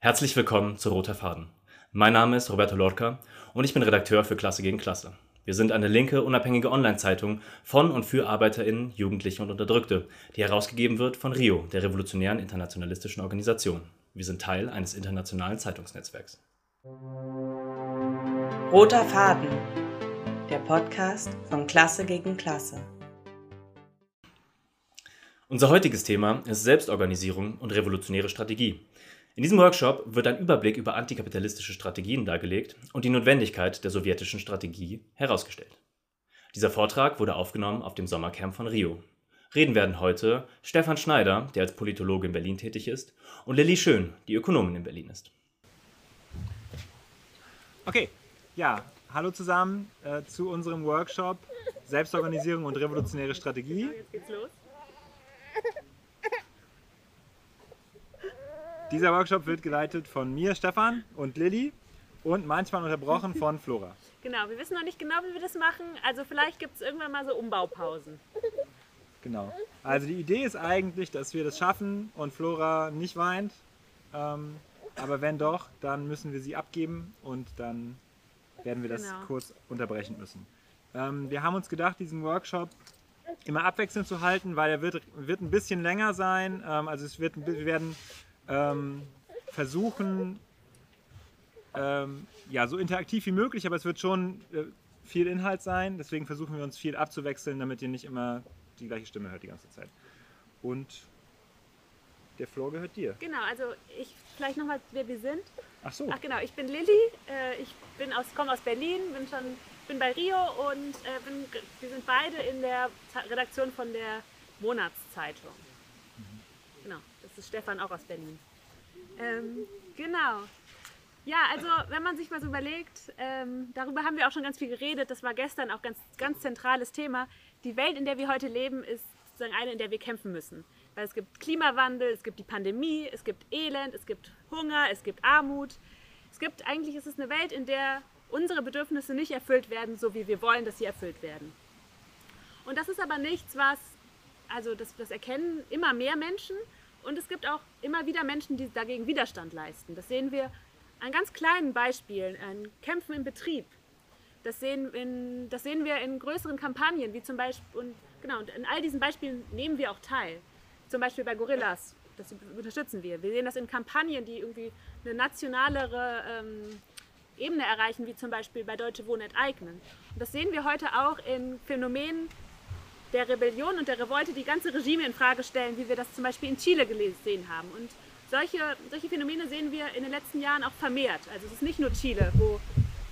Herzlich willkommen zu Roter Faden. Mein Name ist Roberto Lorca und ich bin Redakteur für Klasse gegen Klasse. Wir sind eine linke, unabhängige Online-Zeitung von und für ArbeiterInnen, Jugendliche und Unterdrückte, die herausgegeben wird von RIO, der Revolutionären Internationalistischen Organisation. Wir sind Teil eines internationalen Zeitungsnetzwerks. Roter Faden, der Podcast von Klasse gegen Klasse. Unser heutiges Thema ist Selbstorganisierung und revolutionäre Strategie. In diesem Workshop wird ein Überblick über antikapitalistische Strategien dargelegt und die Notwendigkeit der sowjetischen Strategie herausgestellt. Dieser Vortrag wurde aufgenommen auf dem Sommercamp von Rio. Reden werden heute Stefan Schneider, der als Politologe in Berlin tätig ist, und Lilly Schön, die Ökonomin in Berlin ist. Okay, ja, hallo zusammen äh, zu unserem Workshop Selbstorganisierung und revolutionäre Strategie. Jetzt geht's los. Dieser Workshop wird geleitet von mir, Stefan, und Lilly und manchmal unterbrochen von Flora. Genau, wir wissen noch nicht genau, wie wir das machen. Also vielleicht gibt es irgendwann mal so Umbaupausen. Genau. Also die Idee ist eigentlich, dass wir das schaffen und Flora nicht weint. Ähm, aber wenn doch, dann müssen wir sie abgeben und dann werden wir das genau. kurz unterbrechen müssen. Ähm, wir haben uns gedacht, diesen Workshop immer abwechselnd zu halten, weil er wird, wird ein bisschen länger sein. Ähm, also es wird, wir werden ähm, versuchen, ähm, ja, so interaktiv wie möglich, aber es wird schon äh, viel Inhalt sein. Deswegen versuchen wir uns viel abzuwechseln, damit ihr nicht immer die gleiche Stimme hört die ganze Zeit. Und der Floor gehört dir. Genau, also ich vielleicht nochmal, wer wir sind. Ach so. Ach genau, ich bin Lilly, äh, ich bin aus, komme aus Berlin, bin schon bin bei Rio und äh, bin, wir sind beide in der Redaktion von der Monatszeitung. Mhm. Genau ist Stefan auch aus Berlin. Ähm, genau. Ja, also wenn man sich mal so überlegt, ähm, darüber haben wir auch schon ganz viel geredet, das war gestern auch ganz, ganz zentrales Thema. Die Welt, in der wir heute leben, ist sozusagen eine, in der wir kämpfen müssen. Weil es gibt Klimawandel, es gibt die Pandemie, es gibt Elend, es gibt Hunger, es gibt Armut. Es gibt eigentlich, ist es eine Welt, in der unsere Bedürfnisse nicht erfüllt werden, so wie wir wollen, dass sie erfüllt werden. Und das ist aber nichts, was, also das, das erkennen immer mehr Menschen und es gibt auch immer wieder Menschen, die dagegen Widerstand leisten. Das sehen wir an ganz kleinen Beispielen, an Kämpfen im Betrieb. Das sehen, in, das sehen wir in größeren Kampagnen, wie zum Beispiel, und genau, und in all diesen Beispielen nehmen wir auch teil. Zum Beispiel bei Gorillas, das unterstützen wir. Wir sehen das in Kampagnen, die irgendwie eine nationalere ähm, Ebene erreichen, wie zum Beispiel bei Deutsche Wohnen enteignen. Und das sehen wir heute auch in Phänomenen der Rebellion und der Revolte die ganze Regime in Frage stellen, wie wir das zum Beispiel in Chile gesehen haben. Und solche, solche Phänomene sehen wir in den letzten Jahren auch vermehrt. Also es ist nicht nur Chile, wo,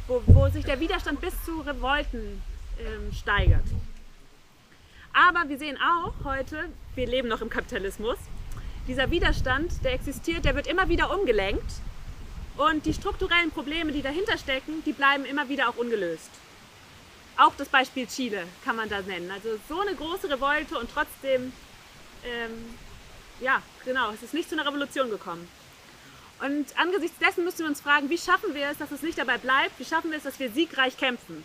wo, wo sich der Widerstand bis zu Revolten ähm, steigert. Aber wir sehen auch heute, wir leben noch im Kapitalismus, dieser Widerstand, der existiert, der wird immer wieder umgelenkt und die strukturellen Probleme, die dahinter stecken, die bleiben immer wieder auch ungelöst. Auch das Beispiel Chile kann man da nennen. Also so eine große Revolte und trotzdem, ähm, ja, genau, es ist nicht zu einer Revolution gekommen. Und angesichts dessen müssen wir uns fragen, wie schaffen wir es, dass es nicht dabei bleibt? Wie schaffen wir es, dass wir siegreich kämpfen?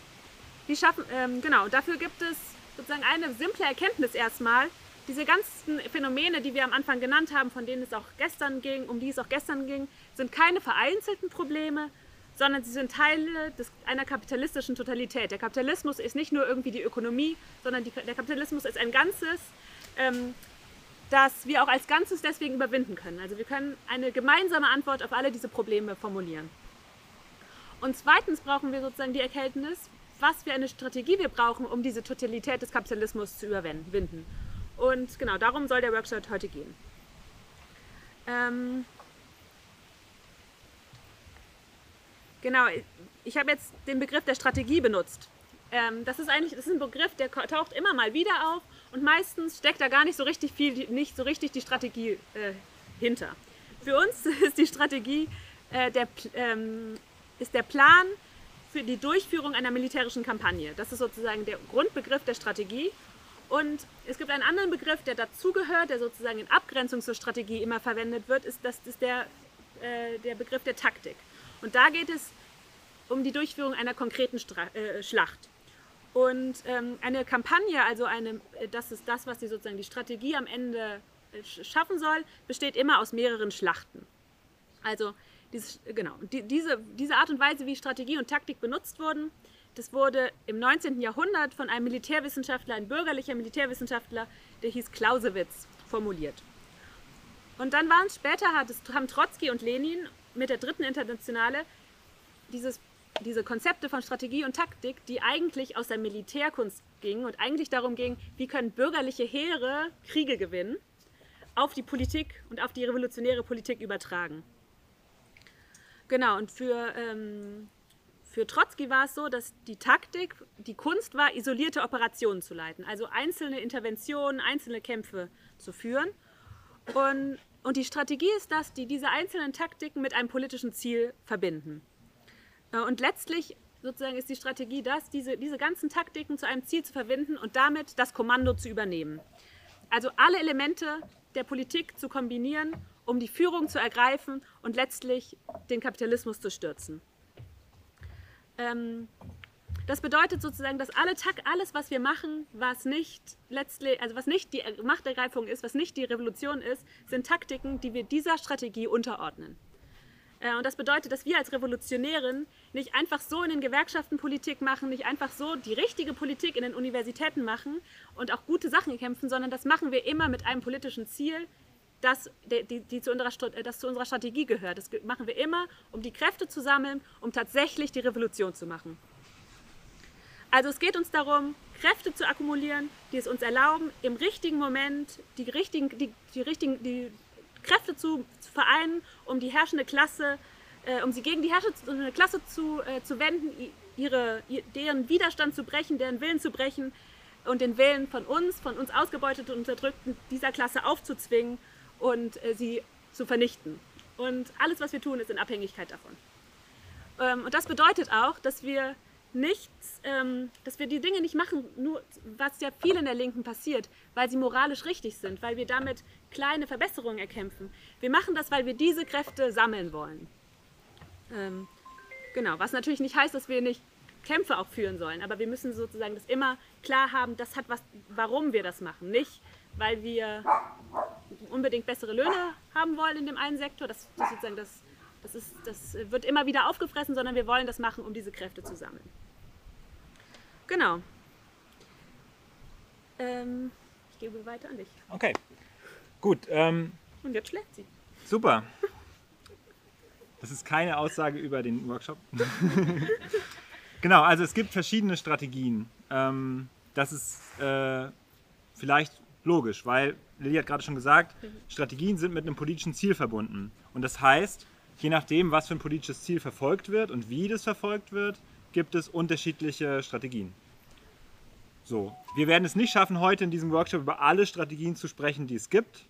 Wie schaffen, ähm, genau, dafür gibt es sozusagen eine simple Erkenntnis erstmal. Diese ganzen Phänomene, die wir am Anfang genannt haben, von denen es auch gestern ging, um die es auch gestern ging, sind keine vereinzelten Probleme, sondern sie sind Teile des, einer kapitalistischen Totalität. Der Kapitalismus ist nicht nur irgendwie die Ökonomie, sondern die, der Kapitalismus ist ein Ganzes, ähm, das wir auch als Ganzes deswegen überwinden können. Also wir können eine gemeinsame Antwort auf alle diese Probleme formulieren. Und zweitens brauchen wir sozusagen die Erkenntnis, was für eine Strategie wir brauchen, um diese Totalität des Kapitalismus zu überwinden. Und genau darum soll der Workshop heute gehen. Ähm, Genau, ich habe jetzt den Begriff der Strategie benutzt. Ähm, das ist eigentlich das ist ein Begriff, der taucht immer mal wieder auf und meistens steckt da gar nicht so richtig viel, nicht so richtig die Strategie äh, hinter. Für uns ist die Strategie äh, der, ähm, ist der Plan für die Durchführung einer militärischen Kampagne. Das ist sozusagen der Grundbegriff der Strategie. Und es gibt einen anderen Begriff, der dazugehört, der sozusagen in Abgrenzung zur Strategie immer verwendet wird, ist, das ist der, äh, der Begriff der Taktik. Und da geht es um die Durchführung einer konkreten Stra äh, Schlacht. Und ähm, eine Kampagne, also eine, äh, das ist das, was die sozusagen die Strategie am Ende äh, schaffen soll, besteht immer aus mehreren Schlachten. Also dieses, genau, die, diese, diese Art und Weise, wie Strategie und Taktik benutzt wurden, das wurde im 19. Jahrhundert von einem Militärwissenschaftler, ein bürgerlicher Militärwissenschaftler, der hieß Clausewitz, formuliert. Und dann waren später, haben Trotzki und Lenin mit der dritten Internationale dieses, diese Konzepte von Strategie und Taktik, die eigentlich aus der Militärkunst gingen und eigentlich darum ging, wie können bürgerliche Heere Kriege gewinnen, auf die Politik und auf die revolutionäre Politik übertragen. Genau, und für, ähm, für Trotzki war es so, dass die Taktik, die Kunst war, isolierte Operationen zu leiten, also einzelne Interventionen, einzelne Kämpfe zu führen. Und, und die Strategie ist das, die diese einzelnen Taktiken mit einem politischen Ziel verbinden. Äh, und letztlich sozusagen ist die Strategie das, diese, diese ganzen Taktiken zu einem Ziel zu verbinden und damit das Kommando zu übernehmen. Also alle Elemente der Politik zu kombinieren um die Führung zu ergreifen und letztlich den Kapitalismus zu stürzen. Ähm, das bedeutet sozusagen, dass alle Tag, alles, was wir machen, was nicht letztlich, also was nicht die Machtergreifung ist, was nicht die Revolution ist, sind Taktiken, die wir dieser Strategie unterordnen. Äh, und das bedeutet, dass wir als Revolutionären nicht einfach so in den Gewerkschaften Politik machen, nicht einfach so die richtige Politik in den Universitäten machen und auch gute Sachen kämpfen, sondern das machen wir immer mit einem politischen Ziel, das, die, die zu unserer, das zu unserer Strategie gehört. Das machen wir immer, um die Kräfte zu sammeln, um tatsächlich die Revolution zu machen. Also es geht uns darum, Kräfte zu akkumulieren, die es uns erlauben, im richtigen Moment die, richtigen, die, die, richtigen, die Kräfte zu, zu vereinen, um die herrschende Klasse, äh, um sie gegen die herrschende Klasse zu, äh, zu wenden, ihre, deren Widerstand zu brechen, deren Willen zu brechen und den Willen von uns, von uns ausgebeuteten und unterdrückten dieser Klasse aufzuzwingen und äh, sie zu vernichten. Und alles, was wir tun, ist in Abhängigkeit davon. Ähm, und das bedeutet auch, dass wir nichts, ähm, dass wir die Dinge nicht machen, nur was ja viel in der Linken passiert, weil sie moralisch richtig sind, weil wir damit kleine Verbesserungen erkämpfen. Wir machen das, weil wir diese Kräfte sammeln wollen. Ähm, genau, was natürlich nicht heißt, dass wir nicht Kämpfe auch führen sollen, aber wir müssen sozusagen das immer klar haben, das hat was, warum wir das machen, nicht weil wir unbedingt bessere Löhne haben wollen in dem einen Sektor. Das, das, sozusagen das, das, ist, das wird immer wieder aufgefressen, sondern wir wollen das machen, um diese Kräfte zu sammeln. Genau. Ähm, ich gebe weiter an dich. Okay, gut. Ähm, Und jetzt schläft sie. Super. Das ist keine Aussage über den Workshop. genau, also es gibt verschiedene Strategien. Ähm, das ist äh, vielleicht logisch, weil Lilly hat gerade schon gesagt, Strategien sind mit einem politischen Ziel verbunden. Und das heißt, je nachdem, was für ein politisches Ziel verfolgt wird und wie das verfolgt wird, gibt es unterschiedliche Strategien. So, wir werden es nicht schaffen, heute in diesem Workshop über alle Strategien zu sprechen, die es gibt.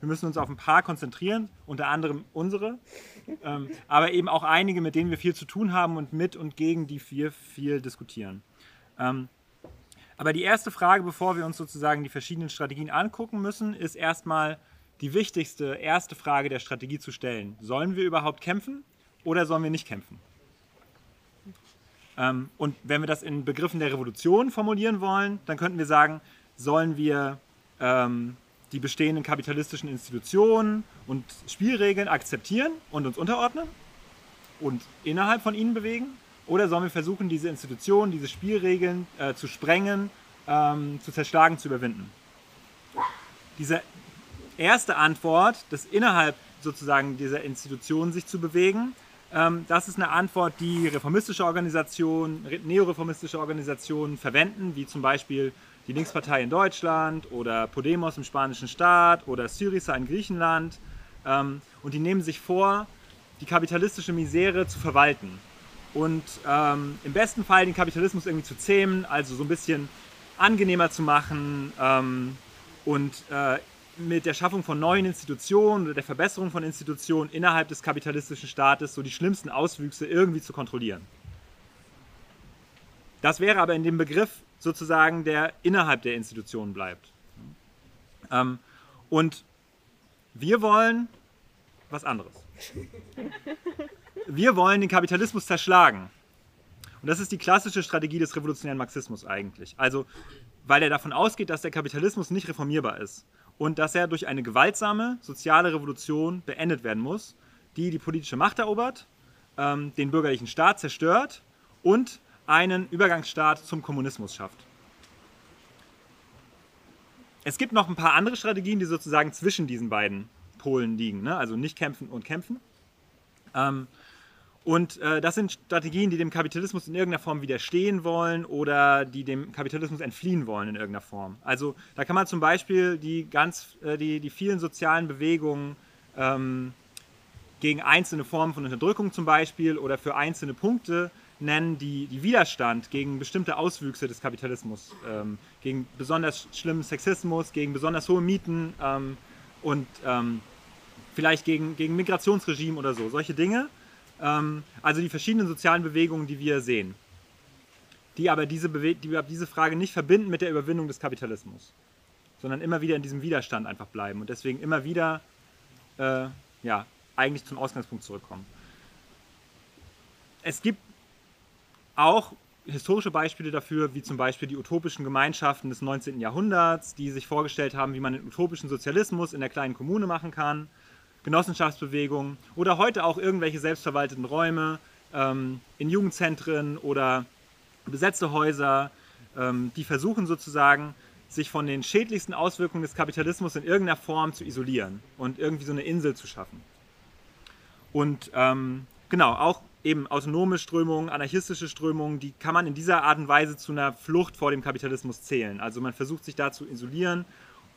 Wir müssen uns auf ein paar konzentrieren, unter anderem unsere, ähm, aber eben auch einige, mit denen wir viel zu tun haben und mit und gegen die wir viel diskutieren. Ähm, aber die erste Frage, bevor wir uns sozusagen die verschiedenen Strategien angucken müssen, ist erstmal die wichtigste erste Frage der Strategie zu stellen. Sollen wir überhaupt kämpfen oder sollen wir nicht kämpfen? Ähm, und wenn wir das in Begriffen der Revolution formulieren wollen, dann könnten wir sagen, sollen wir ähm, die bestehenden kapitalistischen Institutionen und Spielregeln akzeptieren und uns unterordnen und innerhalb von ihnen bewegen? Oder sollen wir versuchen, diese Institutionen, diese Spielregeln äh, zu sprengen, ähm, zu zerschlagen, zu überwinden? Diese erste Antwort, das innerhalb sozusagen dieser Institutionen sich zu bewegen, ähm, das ist eine Antwort, die reformistische Organisationen, neoreformistische Organisationen verwenden, wie zum Beispiel die Linkspartei in Deutschland oder Podemos im spanischen Staat oder Syriza in Griechenland. Ähm, und die nehmen sich vor, die kapitalistische Misere zu verwalten und ähm, im besten Fall den Kapitalismus irgendwie zu zähmen, also so ein bisschen angenehmer zu machen und äh, mit der Schaffung von neuen Institutionen oder der Verbesserung von Institutionen innerhalb des kapitalistischen Staates so die schlimmsten Auswüchse irgendwie zu kontrollieren. Das wäre aber in dem Begriff sozusagen, der innerhalb der Institutionen bleibt. Ähm, und wir wollen was anderes. Wir wollen den Kapitalismus zerschlagen. Und das ist die klassische Strategie des revolutionären Marxismus eigentlich. Also, weil er davon ausgeht, dass der Kapitalismus nicht reformierbar ist und dass er durch eine gewaltsame soziale Revolution beendet werden muss, die die politische Macht erobert, ähm, den bürgerlichen Staat zerstört und einen Übergangsstaat zum Kommunismus schafft. Es gibt noch ein paar andere Strategien, die sozusagen zwischen diesen beiden Polen liegen, ne? also nicht kämpfen und kämpfen. Ähm, und äh, das sind Strategien, die dem Kapitalismus in irgendeiner Form widerstehen wollen oder die dem Kapitalismus entfliehen wollen in irgendeiner Form. Also da kann man zum Beispiel die, ganz, äh, die, die vielen sozialen Bewegungen ähm, gegen einzelne Formen von Unterdrückung zum Beispiel oder für einzelne Punkte nennen, die, die Widerstand gegen bestimmte Auswüchse des Kapitalismus, ähm, gegen besonders schlimmen Sexismus, gegen besonders hohe Mieten ähm, und ähm, vielleicht gegen, gegen Migrationsregime oder so, solche Dinge. Ähm, also die verschiedenen sozialen Bewegungen, die wir sehen, die aber diese, Bewe die diese Frage nicht verbinden mit der Überwindung des Kapitalismus, sondern immer wieder in diesem Widerstand einfach bleiben und deswegen immer wieder äh, ja, eigentlich zum Ausgangspunkt zurückkommen. Es gibt auch historische Beispiele dafür, wie zum Beispiel die utopischen Gemeinschaften des 19. Jahrhunderts, die sich vorgestellt haben, wie man den utopischen Sozialismus in der kleinen Kommune machen kann, Genossenschaftsbewegungen oder heute auch irgendwelche selbstverwalteten Räume ähm, in Jugendzentren oder besetzte Häuser, ähm, die versuchen sozusagen, sich von den schädlichsten Auswirkungen des Kapitalismus in irgendeiner Form zu isolieren und irgendwie so eine Insel zu schaffen. Und ähm, genau, auch eben autonome Strömungen, anarchistische Strömungen, die kann man in dieser Art und Weise zu einer Flucht vor dem Kapitalismus zählen. Also man versucht sich da zu isolieren,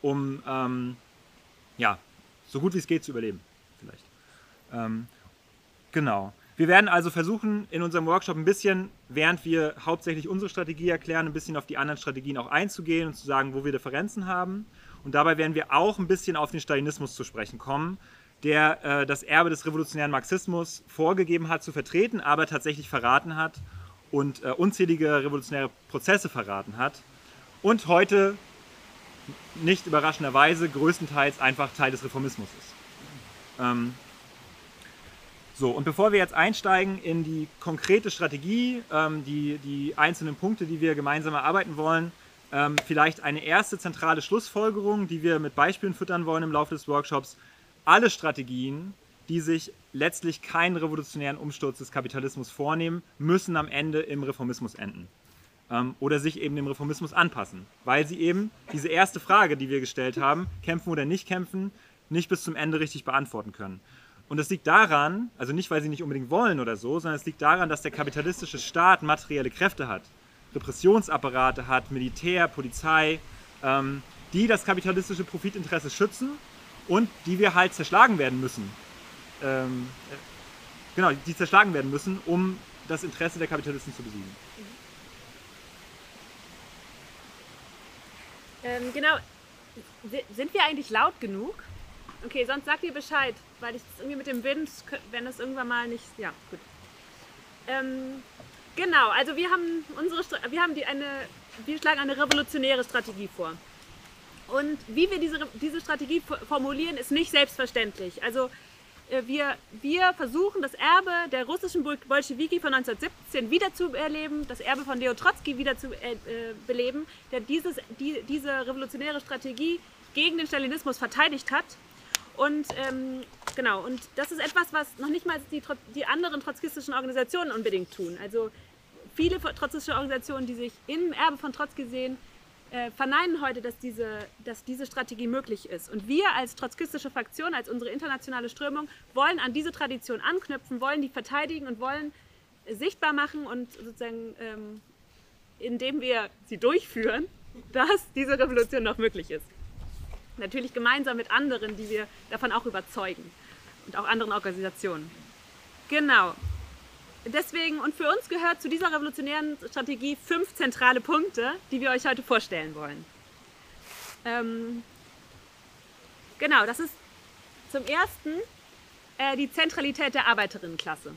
um ähm, ja, so gut wie es geht zu überleben. Vielleicht. Ähm, genau. Wir werden also versuchen, in unserem Workshop ein bisschen, während wir hauptsächlich unsere Strategie erklären, ein bisschen auf die anderen Strategien auch einzugehen und zu sagen, wo wir Differenzen haben. Und dabei werden wir auch ein bisschen auf den Stalinismus zu sprechen kommen, der äh, das Erbe des revolutionären Marxismus vorgegeben hat zu vertreten, aber tatsächlich verraten hat und äh, unzählige revolutionäre Prozesse verraten hat und heute nicht überraschenderweise größtenteils einfach Teil des Reformismus ist. Ähm, so, und bevor wir jetzt einsteigen in die konkrete Strategie, ähm, die, die einzelnen Punkte, die wir gemeinsam erarbeiten wollen, ähm, vielleicht eine erste zentrale Schlussfolgerung, die wir mit Beispielen füttern wollen im Laufe des Workshops. Alle Strategien, die sich letztlich keinen revolutionären Umsturz des Kapitalismus vornehmen, müssen am Ende im Reformismus enden ähm, oder sich eben dem Reformismus anpassen, weil sie eben diese erste Frage, die wir gestellt haben, kämpfen oder nicht kämpfen, nicht bis zum Ende richtig beantworten können. Und das liegt daran, also nicht, weil sie nicht unbedingt wollen oder so, sondern es liegt daran, dass der kapitalistische Staat materielle Kräfte hat, Repressionsapparate hat, Militär, Polizei, ähm, die das kapitalistische Profitinteresse schützen und die wir halt zerschlagen werden müssen. Ähm, äh, genau, die zerschlagen werden müssen, um das Interesse der Kapitalisten zu besiegen. Ähm, genau. Sind wir eigentlich laut genug? Okay, sonst sagt ihr Bescheid, weil ich das irgendwie mit dem Wind, wenn es irgendwann mal nicht. Ja, gut. Ähm, genau, also wir haben unsere wir haben die eine wir schlagen eine revolutionäre Strategie vor. Und wie wir diese, diese Strategie formulieren, ist nicht selbstverständlich. Also wir, wir versuchen, das Erbe der russischen Bolschewiki von 1917 wiederzuerleben, das Erbe von Leo Trotzki wiederzubeleben, äh, der dieses, die, diese revolutionäre Strategie gegen den Stalinismus verteidigt hat. Und ähm, genau, und das ist etwas, was noch nicht mal die, die anderen trotzkistischen Organisationen unbedingt tun. Also viele trotzkistische Organisationen, die sich im Erbe von Trotzki sehen, äh, verneinen heute, dass diese, dass diese Strategie möglich ist. Und wir als trotzkistische Fraktion, als unsere internationale Strömung, wollen an diese Tradition anknüpfen, wollen die verteidigen und wollen sichtbar machen und sozusagen, ähm, indem wir sie durchführen, dass diese Revolution noch möglich ist. Natürlich gemeinsam mit anderen, die wir davon auch überzeugen und auch anderen Organisationen. Genau deswegen, und für uns gehört zu dieser revolutionären Strategie fünf zentrale Punkte, die wir euch heute vorstellen wollen. Ähm, genau, das ist zum ersten äh, die Zentralität der Arbeiterinnenklasse.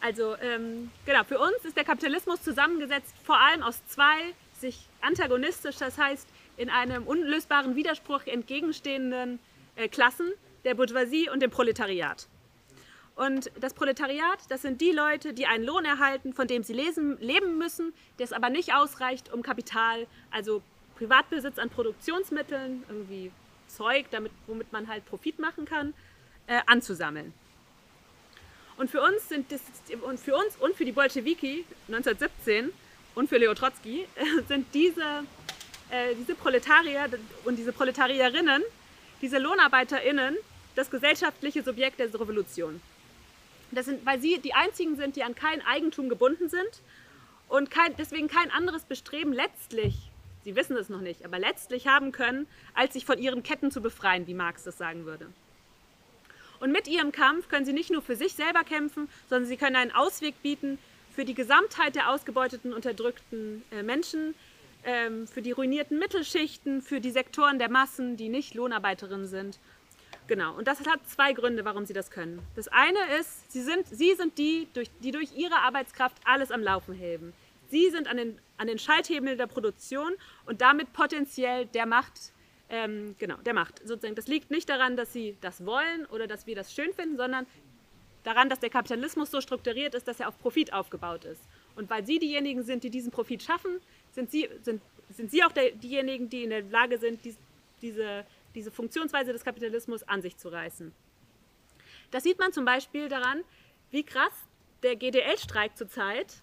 Also ähm, genau, für uns ist der Kapitalismus zusammengesetzt vor allem aus zwei sich antagonistisch, das heißt in einem unlösbaren Widerspruch entgegenstehenden äh, Klassen, der Bourgeoisie und dem Proletariat. Und das Proletariat, das sind die Leute, die einen Lohn erhalten, von dem sie lesen, leben müssen, der es aber nicht ausreicht, um Kapital, also Privatbesitz an Produktionsmitteln, irgendwie Zeug, damit, womit man halt Profit machen kann, äh, anzusammeln. Und für uns sind das, und für uns und für die Bolschewiki 1917 und für Leo Trotzki sind diese, äh, diese Proletarier und diese Proletarierinnen, diese LohnarbeiterInnen, das gesellschaftliche Subjekt der Revolution. Das sind, weil sie die einzigen sind, die an kein Eigentum gebunden sind und kein, deswegen kein anderes Bestreben letztlich, sie wissen es noch nicht, aber letztlich haben können, als sich von ihren Ketten zu befreien, wie Marx das sagen würde. Und mit ihrem Kampf können sie nicht nur für sich selber kämpfen, sondern sie können einen Ausweg bieten für die Gesamtheit der ausgebeuteten, unterdrückten äh, Menschen, ähm, für die ruinierten Mittelschichten, für die Sektoren der Massen, die nicht Lohnarbeiterinnen sind. Genau, und das hat zwei Gründe, warum sie das können. Das eine ist, sie sind, sie sind die, durch, die durch ihre Arbeitskraft alles am Laufen heben. Sie sind an den, an den Schalthebeln der Produktion und damit potenziell der Macht, ähm, genau, der Macht. Sozusagen, das liegt nicht daran, dass sie das wollen oder dass wir das schön finden, sondern daran, dass der Kapitalismus so strukturiert ist, dass er auf Profit aufgebaut ist. Und weil sie diejenigen sind, die diesen Profit schaffen, sind sie, sind, sind sie auch der, diejenigen, die in der Lage sind, dies, diese, diese Funktionsweise des Kapitalismus an sich zu reißen. Das sieht man zum Beispiel daran, wie krass der GDL-Streik zurzeit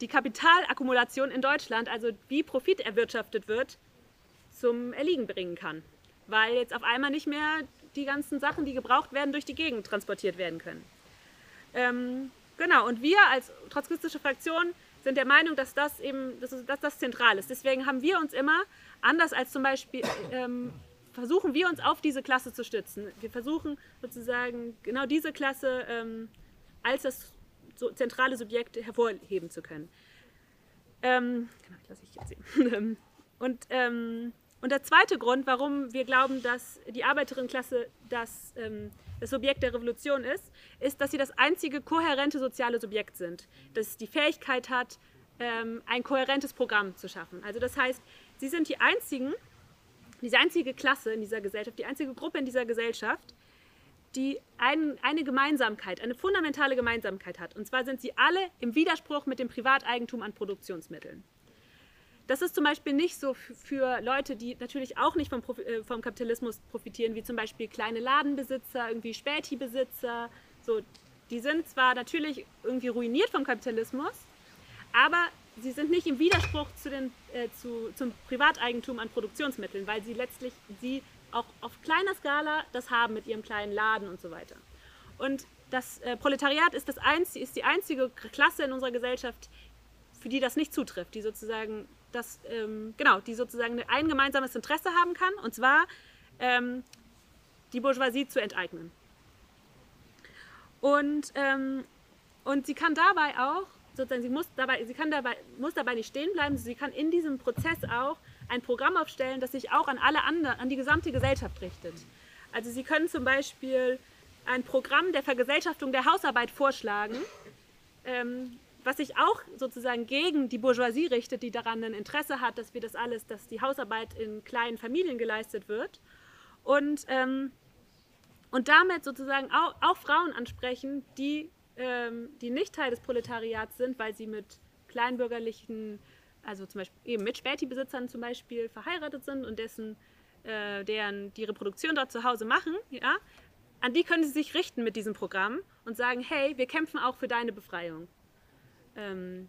die Kapitalakkumulation in Deutschland, also wie Profit erwirtschaftet wird, zum Erliegen bringen kann. Weil jetzt auf einmal nicht mehr die ganzen Sachen, die gebraucht werden, durch die Gegend transportiert werden können. Ähm, genau, und wir als trotzkistische Fraktion sind der Meinung, dass das eben dass das zentral ist. Deswegen haben wir uns immer, anders als zum Beispiel, ähm, versuchen wir uns auf diese Klasse zu stützen. Wir versuchen sozusagen genau diese Klasse ähm, als das so zentrale Subjekt hervorheben zu können. Ähm, genau, lasse ich jetzt sehen. und ähm, und der zweite Grund, warum wir glauben, dass die Arbeiterinnenklasse das, ähm, das Subjekt der Revolution ist, ist, dass sie das einzige kohärente soziale Subjekt sind, das die Fähigkeit hat, ähm, ein kohärentes Programm zu schaffen. Also das heißt, sie sind die einzigen, diese einzige Klasse in dieser Gesellschaft, die einzige Gruppe in dieser Gesellschaft, die ein, eine Gemeinsamkeit, eine fundamentale Gemeinsamkeit hat. Und zwar sind sie alle im Widerspruch mit dem Privateigentum an Produktionsmitteln. Das ist zum Beispiel nicht so für Leute, die natürlich auch nicht vom, äh, vom Kapitalismus profitieren, wie zum Beispiel kleine Ladenbesitzer, irgendwie Späti-Besitzer. So, die sind zwar natürlich irgendwie ruiniert vom Kapitalismus, aber sie sind nicht im Widerspruch zu den, äh, zu, zum Privateigentum an Produktionsmitteln, weil sie letztlich sie auch auf kleiner Skala das haben mit ihrem kleinen Laden und so weiter. Und das äh, Proletariat ist, das einzige, ist die einzige Klasse in unserer Gesellschaft, für die das nicht zutrifft, die sozusagen das, ähm, genau, die sozusagen ein gemeinsames Interesse haben kann, und zwar ähm, die Bourgeoisie zu enteignen. Und, ähm, und sie kann dabei auch, sozusagen, sie, muss dabei, sie kann dabei, muss dabei nicht stehen bleiben, sie kann in diesem Prozess auch ein Programm aufstellen, das sich auch an alle anderen, an die gesamte Gesellschaft richtet. Also sie können zum Beispiel ein Programm der Vergesellschaftung der Hausarbeit vorschlagen, ähm, was sich auch sozusagen gegen die Bourgeoisie richtet, die daran ein Interesse hat, dass wir das alles, dass die Hausarbeit in kleinen Familien geleistet wird. Und, ähm, und damit sozusagen auch, auch Frauen ansprechen, die, ähm, die nicht Teil des Proletariats sind, weil sie mit kleinbürgerlichen, also zum Beispiel eben mit Späti-Besitzern zum Beispiel verheiratet sind und dessen, äh, deren die Reproduktion dort zu Hause machen, ja, an die können sie sich richten mit diesem Programm und sagen, hey, wir kämpfen auch für deine Befreiung. Ähm,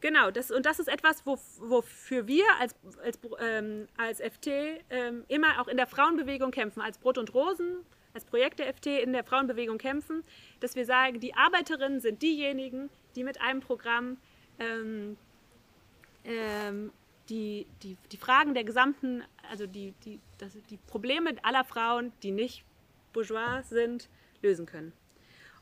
genau, das, und das ist etwas, wo, wofür wir als, als, ähm, als FT ähm, immer auch in der Frauenbewegung kämpfen, als Brot und Rosen, als Projekt der FT in der Frauenbewegung kämpfen, dass wir sagen, die Arbeiterinnen sind diejenigen, die mit einem Programm ähm, ähm, die, die, die Fragen der gesamten, also die, die, das, die Probleme aller Frauen, die nicht bourgeois sind, lösen können.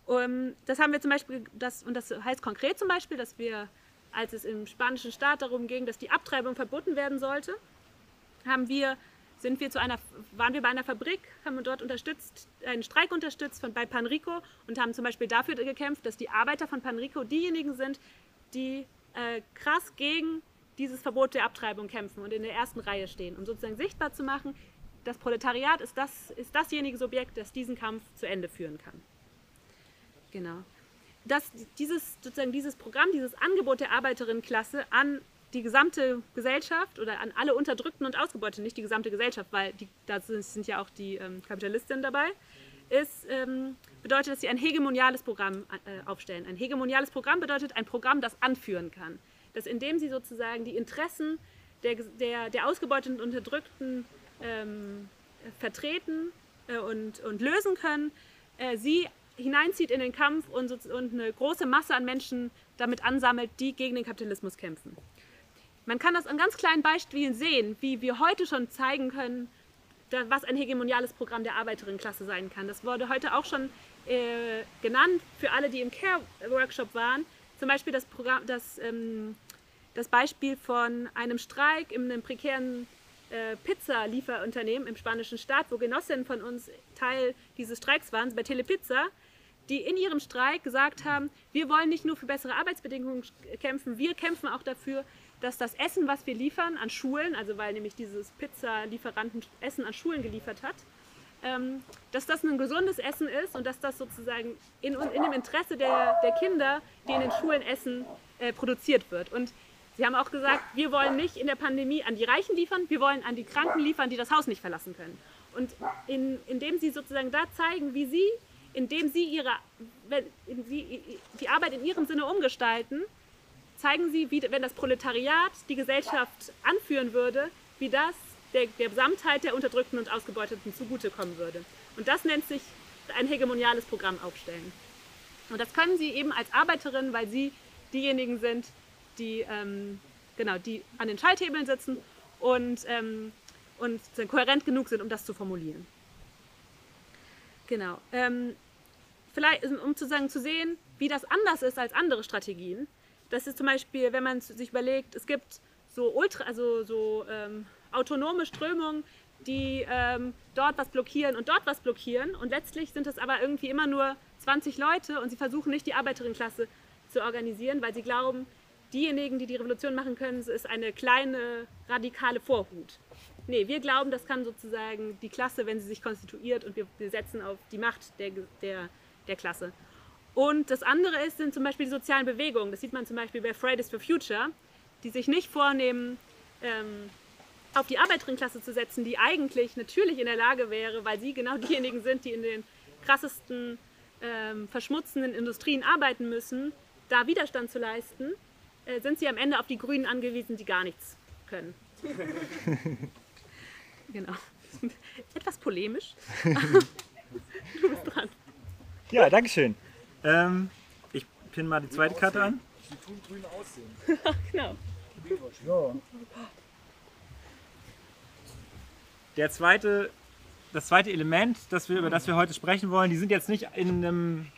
Um, das haben wir zum Beispiel, das, und das heißt konkret zum Beispiel, dass wir, als es im spanischen Staat darum ging, dass die Abtreibung verboten werden sollte, haben wir, sind wir zu einer, waren wir bei einer Fabrik, haben dort unterstützt, einen Streik unterstützt von, bei Panrico und haben zum Beispiel dafür gekämpft, dass die Arbeiter von Panrico diejenigen sind, die äh, krass gegen dieses Verbot der Abtreibung kämpfen und in der ersten Reihe stehen, um sozusagen sichtbar zu machen, das Proletariat ist, das, ist dasjenige Subjekt, das diesen Kampf zu Ende führen kann. Genau. Dass dieses, sozusagen dieses Programm, dieses Angebot der Arbeiterinnenklasse an die gesamte Gesellschaft oder an alle Unterdrückten und Ausgebeuteten, nicht die gesamte Gesellschaft, weil die, da sind, ja auch die ähm, Kapitalistinnen dabei, ist, ähm, bedeutet, dass sie ein hegemoniales Programm äh, aufstellen. Ein hegemoniales Programm bedeutet ein Programm, das anführen kann. Dass indem sie sozusagen die Interessen der, der, der ausgebeuteten und Unterdrückten ähm, vertreten äh, und, und lösen können, äh, sie hineinzieht in den Kampf und, und eine große Masse an Menschen damit ansammelt, die gegen den Kapitalismus kämpfen. Man kann das an ganz kleinen Beispielen sehen, wie wir heute schon zeigen können, was ein hegemoniales Programm der Arbeiterinnenklasse sein kann. Das wurde heute auch schon äh, genannt für alle, die im Care-Workshop waren. Zum Beispiel das, Programm, das, ähm, das Beispiel von einem Streik in einem prekären äh, Pizza-Lieferunternehmen im spanischen Staat, wo Genossinnen von uns Teil dieses Streiks waren, bei Telepizza, die in ihrem Streik gesagt haben, wir wollen nicht nur für bessere Arbeitsbedingungen kämpfen, wir kämpfen auch dafür, dass das Essen, was wir liefern an Schulen, also weil nämlich dieses Pizza-Lieferanten Essen an Schulen geliefert hat, ähm, dass das ein gesundes Essen ist und dass das sozusagen in, in dem Interesse der, der Kinder, die in den Schulen essen, äh, produziert wird. Und Sie haben auch gesagt, wir wollen nicht in der Pandemie an die Reichen liefern, wir wollen an die Kranken liefern, die das Haus nicht verlassen können. Und in, indem Sie sozusagen da zeigen, wie Sie, indem Sie, ihre, wenn, Sie die Arbeit in Ihrem Sinne umgestalten, zeigen Sie, wie, wenn das Proletariat die Gesellschaft anführen würde, wie das der, der Gesamtheit der Unterdrückten und Ausgebeuteten zugutekommen würde. Und das nennt sich ein hegemoniales Programm aufstellen. Und das können Sie eben als Arbeiterin, weil Sie diejenigen sind, die, ähm, genau, die an den Schalthebeln sitzen und, ähm, und kohärent genug sind, um das zu formulieren. Genau. Ähm, vielleicht, um zu, sagen, zu sehen, wie das anders ist als andere Strategien, das ist zum Beispiel, wenn man sich überlegt, es gibt so ultra, also so ähm, autonome Strömungen, die ähm, dort was blockieren und dort was blockieren. Und letztlich sind es aber irgendwie immer nur 20 Leute und sie versuchen nicht die Arbeiterinnenklasse zu organisieren, weil sie glauben, diejenigen, die die Revolution machen können, ist eine kleine radikale Vorhut. Nee, wir glauben, das kann sozusagen die Klasse, wenn sie sich konstituiert und wir, setzen auf die Macht der, der, der Klasse. Und das andere ist, sind zum Beispiel die sozialen Bewegungen. Das sieht man zum Beispiel bei Fridays for Future, die sich nicht vornehmen, ähm, auf die Arbeiterinnenklasse zu setzen, die eigentlich natürlich in der Lage wäre, weil sie genau diejenigen sind, die in den krassesten ähm, verschmutzenden Industrien arbeiten müssen, da Widerstand zu leisten, äh, sind sie am Ende auf die Grünen angewiesen, die gar nichts können. genau. Etwas polemisch. du bist dran. Ja, danke schön. Ähm, ich pinne mal die zweite Karte an. Sie tun grün aussehen. genau. So. Der zweite, das zweite Element, das wir, über das wir heute sprechen wollen, die sind jetzt nicht in einem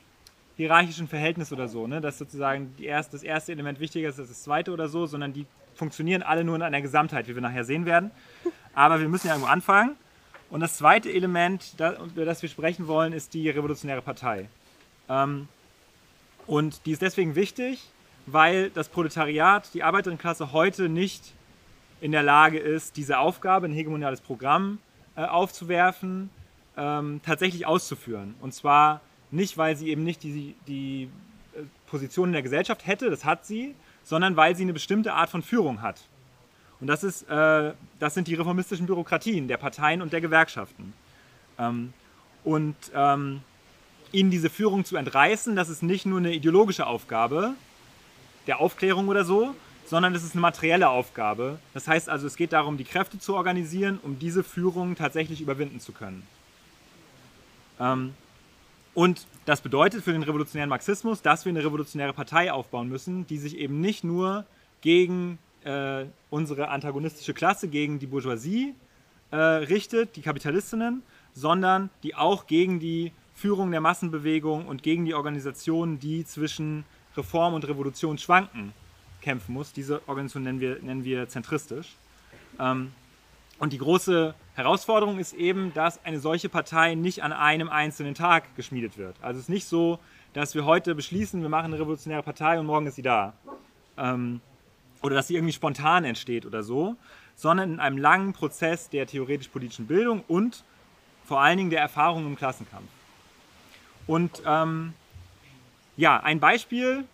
hierarchischen Verhältnis oder so, ne? dass sozusagen die erste, das erste Element wichtiger ist als das zweite oder so, sondern die funktionieren alle nur in einer Gesamtheit, wie wir nachher sehen werden. Aber wir müssen ja irgendwo anfangen. Und das zweite Element, über das wir sprechen wollen, ist die Revolutionäre Partei. Ähm, und die ist deswegen wichtig, weil das Proletariat, die Arbeiterinnenklasse heute nicht in der Lage ist, diese Aufgabe, ein hegemoniales Programm äh, aufzuwerfen, ähm, tatsächlich auszuführen. Und zwar nicht, weil sie eben nicht die, die äh, Position in der Gesellschaft hätte, das hat sie, sondern weil sie eine bestimmte Art von Führung hat. Und das, ist, äh, das sind die reformistischen Bürokratien der Parteien und der Gewerkschaften. Ähm, und ähm, ihnen diese Führung zu entreißen, das ist nicht nur eine ideologische Aufgabe der Aufklärung oder so, sondern es ist eine materielle Aufgabe. Das heißt also, es geht darum, die Kräfte zu organisieren, um diese Führung tatsächlich überwinden zu können. Ähm, und das bedeutet für den revolutionären Marxismus, dass wir eine revolutionäre Partei aufbauen müssen, die sich eben nicht nur gegen äh, unsere antagonistische Klasse, gegen die Bourgeoisie äh, richtet, die Kapitalistinnen, sondern die auch gegen die Führung der Massenbewegung und gegen die Organisationen, die zwischen Reform und Revolution schwanken, kämpfen muss. Diese Organisation nennen wir, nennen wir zentristisch. Ähm, und die große Herausforderung ist eben, dass eine solche Partei nicht an einem einzelnen Tag geschmiedet wird. Also es ist nicht so, dass wir heute beschließen, wir machen eine revolutionäre Partei und morgen ist sie da. Ähm, oder dass sie irgendwie spontan entsteht oder so, sondern in einem langen Prozess der theoretisch-politischen Bildung und vor allen Dingen der Erfahrung im Klassenkampf. Und ähm, ja, ein Beispiel,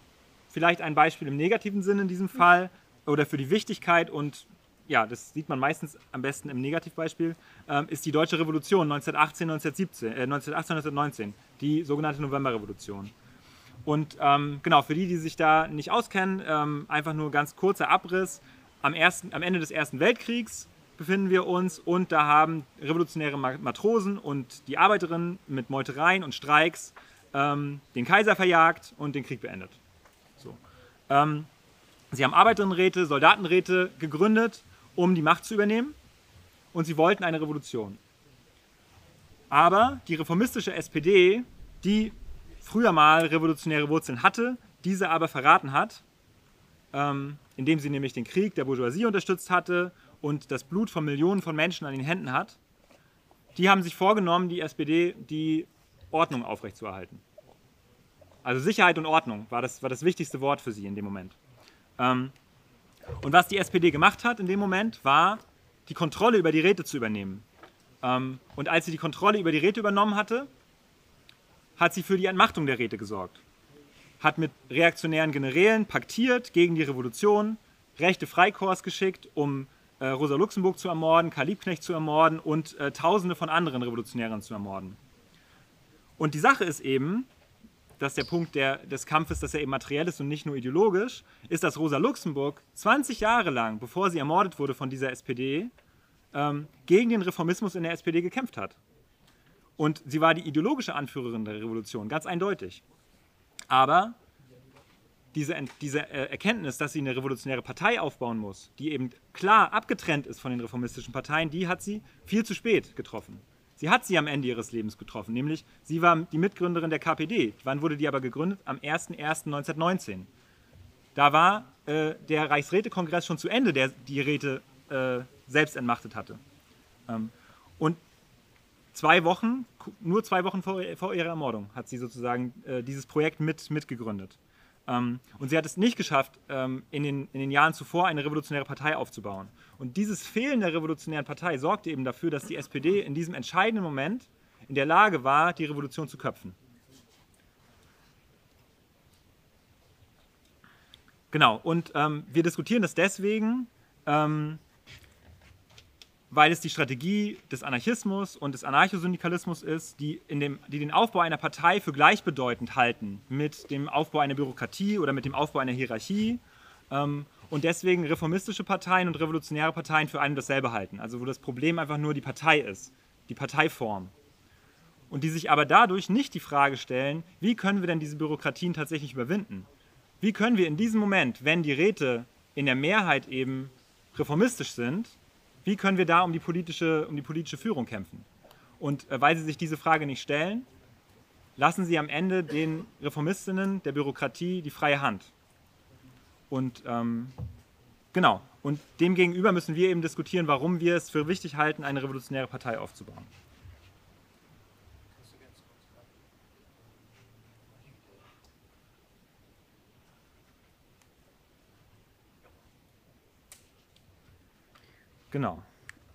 vielleicht ein Beispiel im negativen Sinne in diesem Fall, oder für die Wichtigkeit und ja, das sieht man meistens am besten im Negativbeispiel, ähm, ist die Deutsche Revolution 1918, 1917, äh, 1918, 1919, die sogenannte Novemberrevolution. Und ähm, genau, für die, die sich da nicht auskennen, ähm, einfach nur ganz kurzer Abriss. Am, ersten, am Ende des Ersten Weltkriegs befinden wir uns und da haben revolutionäre Matrosen und die Arbeiterinnen mit Meutereien und Streiks ähm, den Kaiser verjagt und den Krieg beendet. So. Ähm, sie haben Arbeiterinnenräte, Soldatenräte gegründet, um die Macht zu übernehmen und sie wollten eine Revolution. Aber die reformistische SPD, die früher mal revolutionäre Wurzeln hatte, diese aber verraten hat, ähm, indem sie nämlich den Krieg der Bourgeoisie unterstützt hatte und das Blut von Millionen von Menschen an den Händen hat, die haben sich vorgenommen, die SPD die Ordnung aufrechtzuerhalten. Also Sicherheit und Ordnung war das, war das wichtigste Wort für sie in dem Moment. Ähm, und was die SPD gemacht hat in dem Moment, war, die Kontrolle über die Räte zu übernehmen. Ähm, und als sie die Kontrolle über die Räte übernommen hatte, hat sie für die Entmachtung der Räte gesorgt. Hat mit reaktionären Generälen paktiert gegen die Revolution, rechte Freikorps geschickt, um äh, Rosa Luxemburg zu ermorden, Karl Liebknecht zu ermorden und äh, Tausende von anderen Revolutionären zu ermorden. Und die Sache ist eben, dass der Punkt der, des Kampfes, dass er eben materiell ist und nicht nur ideologisch, ist, dass Rosa Luxemburg 20 Jahre lang, bevor sie ermordet wurde von dieser SPD, ähm, gegen den Reformismus in der SPD gekämpft hat. Und sie war die ideologische Anführerin der Revolution, ganz eindeutig. Aber diese, diese äh, Erkenntnis, dass sie eine revolutionäre Partei aufbauen muss, die eben klar abgetrennt ist von den reformistischen Parteien, die hat sie viel zu spät getroffen. Sie hat sie am Ende ihres Lebens getroffen, nämlich sie war die Mitgründerin der KPD. Wann wurde die aber gegründet? Am 01.01.1919. Da war äh, der Reichsrätekongress schon zu Ende, der die Räte äh, selbst entmachtet hatte. Ähm, und zwei Wochen, nur zwei Wochen vor, vor ihrer Ermordung, hat sie sozusagen äh, dieses Projekt mit, mitgegründet. Ähm, und sie hat es nicht geschafft, ähm, in, den, in den Jahren zuvor eine revolutionäre Partei aufzubauen. Und dieses Fehlen der revolutionären Partei sorgte eben dafür, dass die SPD in diesem entscheidenden Moment in der Lage war, die Revolution zu köpfen. Genau, und ähm, wir diskutieren das deswegen, ähm, weil es die Strategie des Anarchismus und des Anarchosyndikalismus ist, die, dem, die den Aufbau einer Partei für gleichbedeutend halten mit dem Aufbau einer Bürokratie oder mit dem Aufbau einer Hierarchie ähm, und deswegen reformistische Parteien und revolutionäre Parteien für ein und dasselbe halten. Also wo das Problem einfach nur die Partei ist, die Parteiform. Und die sich aber dadurch nicht die Frage stellen, wie können wir denn diese Bürokratien tatsächlich überwinden? Wie können wir in diesem Moment, wenn die Räte in der Mehrheit eben reformistisch sind, wie können wir da um die politische, um die politische Führung kämpfen? Und äh, weil sie sich diese Frage nicht stellen, lassen sie am Ende den Reformistinnen der Bürokratie die freie Hand. Und ähm, genau, und demgegenüber müssen wir eben diskutieren, warum wir es für wichtig halten, eine revolutionäre Partei aufzubauen. Genau.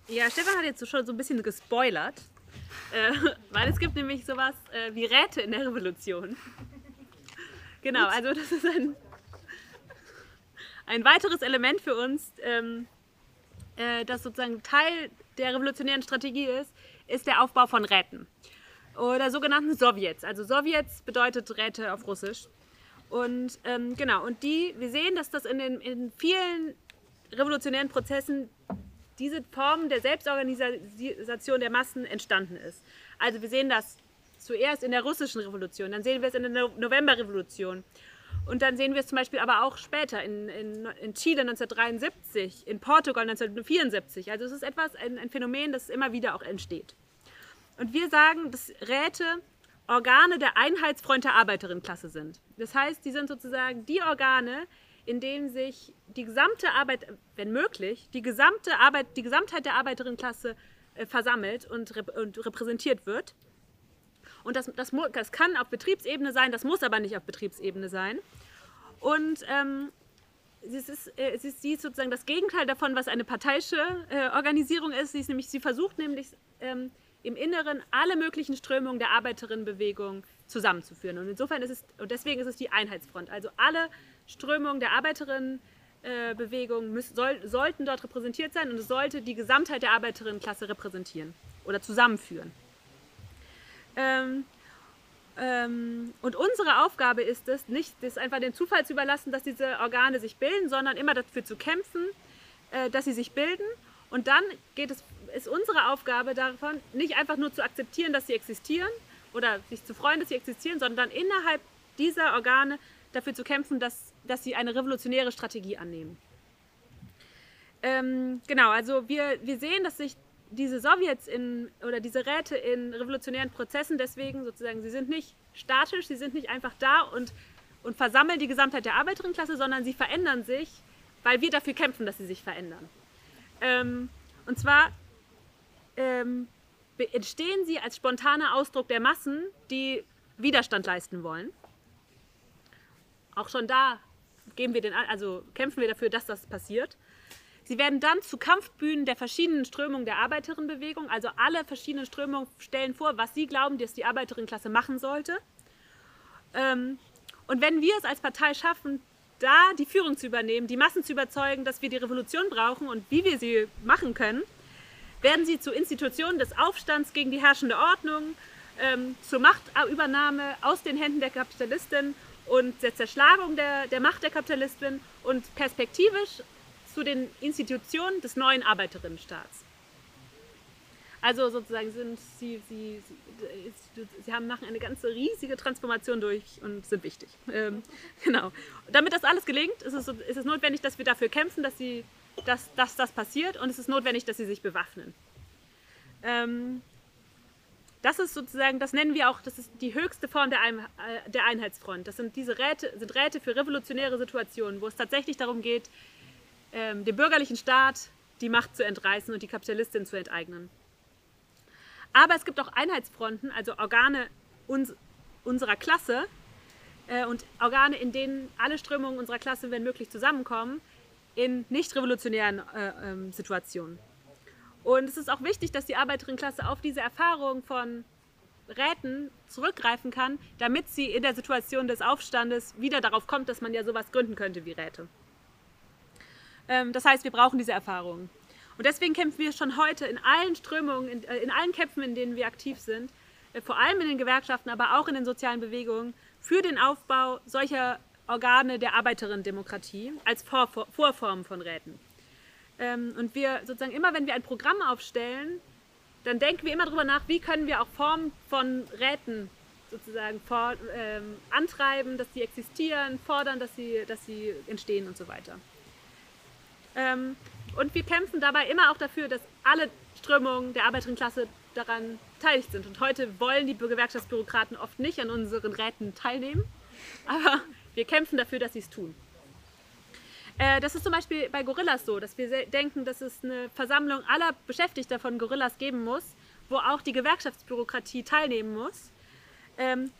Ja, Stefan hat jetzt schon so ein bisschen gespoilert, äh, weil es gibt nämlich sowas äh, wie Räte in der Revolution. Genau, also das ist ein, ein weiteres Element für uns, ähm, äh, das sozusagen Teil der revolutionären Strategie ist, ist der Aufbau von Räten oder sogenannten Sowjets. Also Sowjets bedeutet Räte auf Russisch. Und ähm, genau, und die, wir sehen, dass das in, den, in vielen revolutionären Prozessen diese Form der Selbstorganisation der Massen entstanden ist. Also wir sehen das zuerst in der russischen Revolution, dann sehen wir es in der Novemberrevolution und dann sehen wir es zum Beispiel aber auch später in, in, in Chile 1973, in Portugal 1974. Also es ist etwas, ein, ein Phänomen, das immer wieder auch entsteht. Und wir sagen, dass Räte Organe der Einheitsfreund der Arbeiterinnenklasse sind. Das heißt, die sind sozusagen die Organe, in dem sich die gesamte Arbeit, wenn möglich, die gesamte Arbeit, die Gesamtheit der Arbeiterinnenklasse äh, versammelt und, rep und, repräsentiert wird. Und das, das, das, kann auf Betriebsebene sein, das muss aber nicht auf Betriebsebene sein. Und ähm, es ist, äh, es ist sie sozusagen das Gegenteil davon, was eine parteiische äh, Organisation ist. Sie, ist nämlich, sie versucht nämlich ähm, im Inneren alle möglichen Strömungen der Arbeiterinnenbewegung zusammenzuführen. Und insofern ist es, und deswegen ist es die Einheitsfront. Also alle Strömungen der Arbeiterinnen Bewegungen soll, sollten dort repräsentiert sein und es sollte die Gesamtheit der Arbeiterinnenklasse repräsentieren oder zusammenführen. Ähm, ähm, und unsere Aufgabe ist es, nicht das einfach dem Zufall zu überlassen, dass diese Organe sich bilden, sondern immer dafür zu kämpfen, äh, dass sie sich bilden. Und dann geht es, ist unsere Aufgabe davon, nicht einfach nur zu akzeptieren, dass sie existieren oder sich zu freuen, dass sie existieren, sondern innerhalb dieser Organe dafür zu kämpfen, dass, dass sie eine revolutionäre Strategie annehmen. Ähm, genau, also wir, wir sehen, dass sich diese Sowjets in, oder diese Räte in revolutionären Prozessen deswegen sozusagen, sie sind nicht statisch, sie sind nicht einfach da und, und versammeln die Gesamtheit der Arbeiterinnenklasse, sondern sie verändern sich, weil wir dafür kämpfen, dass sie sich verändern. Ähm, und zwar ähm, entstehen sie als spontaner Ausdruck der Massen, die Widerstand leisten wollen. Auch schon da geben wir den, also kämpfen wir dafür, dass das passiert. Sie werden dann zu Kampfbühnen der verschiedenen Strömungen der Arbeiterinnenbewegung. Also alle verschiedenen Strömungen stellen vor, was sie glauben, dass die Arbeiterinnenklasse machen sollte. Ähm, und wenn wir es als Partei schaffen, da die Führung zu übernehmen, die Massen zu überzeugen, dass wir die Revolution brauchen und wie wir sie machen können, werden sie zu Institutionen des Aufstands gegen die herrschende Ordnung, ähm, zur Machtübernahme aus den Händen der Kapitalistin und der Zerschlagung der, der Macht der Kapitalistin und perspektivisch zu den Institutionen des neuen Arbeiterinnenstaats. Also sozusagen sind sie, sie, sie, sie haben, machen eine ganze riesige Transformation durch und sind wichtig. Ähm, genau. damit das alles gelingt, ist es, ist es notwendig, dass wir dafür kämpfen, dass, sie, dass, dass das passiert und es ist notwendig, dass sie sich bewaffnen. Ähm, das ist sozusagen, das nennen wir auch, das ist die höchste Form der, Ein äh, der Einheitsfront. Das sind diese Räte, sind Räte für revolutionäre Situationen, wo es tatsächlich darum geht, ähm, dem bürgerlichen Staat die Macht zu entreißen und die Kapitalistin zu enteignen. Aber es gibt auch Einheitsfronten, also Organe uns, unserer Klasse äh, und Organe, in denen alle Strömungen unserer Klasse, wenn möglich, zusammenkommen, in nicht revolutionären äh, äh, Situationen. Und es ist auch wichtig, dass die Arbeiterinnenklasse auf diese Erfahrung von Räten zurückgreifen kann, damit sie in der Situation des Aufstandes wieder darauf kommt, dass man ja sowas gründen könnte wie Räte. Ähm, das heißt, wir brauchen diese Erfahrungen. Und deswegen kämpfen wir schon heute in allen Strömungen, in, äh, in allen Kämpfen, in denen wir aktiv sind, äh, vor allem in den Gewerkschaften, aber auch in den sozialen Bewegungen, für den Aufbau solcher Organe der Arbeiterinnendemokratie als Vor Vorform von Räten. Ähm, und wir sozusagen immer, wenn wir ein Programm aufstellen, dann denken wir immer darüber nach, wie können wir auch Formen von Räten sozusagen vor, ähm, antreiben, dass sie existieren, fordern, dass sie, dass sie entstehen und so weiter. Ähm, und wir kämpfen dabei immer auch dafür, dass alle Strömungen der Arbeiterinnenklasse daran beteiligt sind. Und heute wollen die Gewerkschaftsbürokraten oft nicht an unseren Räten teilnehmen, aber wir kämpfen dafür, dass sie es tun. Äh, das ist zum Beispiel bei Gorillas so, dass wir denken, dass es eine Versammlung aller Beschäftigter von Gorillas geben muss, wo auch die Gewerkschaftsbürokratie teilnehmen muss, ähm,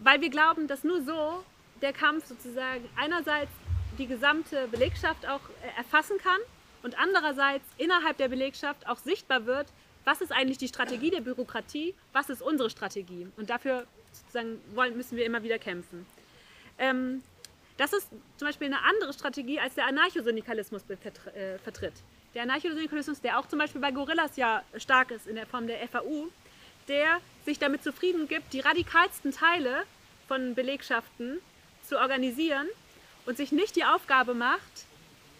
weil wir glauben, dass nur so der Kampf sozusagen einerseits die gesamte Belegschaft auch äh, erfassen kann und andererseits innerhalb der Belegschaft auch sichtbar wird, was ist eigentlich die Strategie der Bürokratie, was ist unsere Strategie. Und dafür sozusagen wollen, müssen wir immer wieder kämpfen. Ähm, das ist zum Beispiel eine andere Strategie, als der Anarchosyndikalismus äh, vertritt. Der Anarchosyndikalismus, der auch zum Beispiel bei Gorillas ja stark ist in der Form der FAU, der sich damit zufrieden gibt, die radikalsten Teile von Belegschaften zu organisieren und sich nicht die Aufgabe macht,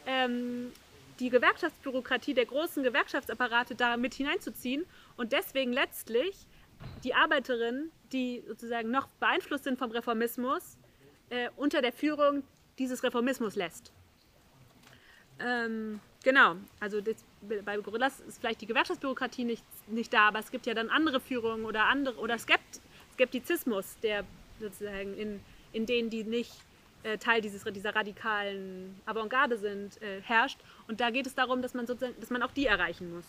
ähm, die Gewerkschaftsbürokratie der großen Gewerkschaftsapparate da mit hineinzuziehen und deswegen letztlich die Arbeiterinnen, die sozusagen noch beeinflusst sind vom Reformismus, äh, unter der Führung dieses Reformismus lässt. Ähm, genau, also das, bei Gorillas ist vielleicht die Gewerkschaftsbürokratie nicht, nicht da, aber es gibt ja dann andere Führungen oder andere oder Skept, Skeptizismus, der sozusagen in, in denen die nicht äh, Teil dieses, dieser radikalen Avantgarde sind, äh, herrscht. Und da geht es darum, dass man, sozusagen, dass man auch die erreichen muss.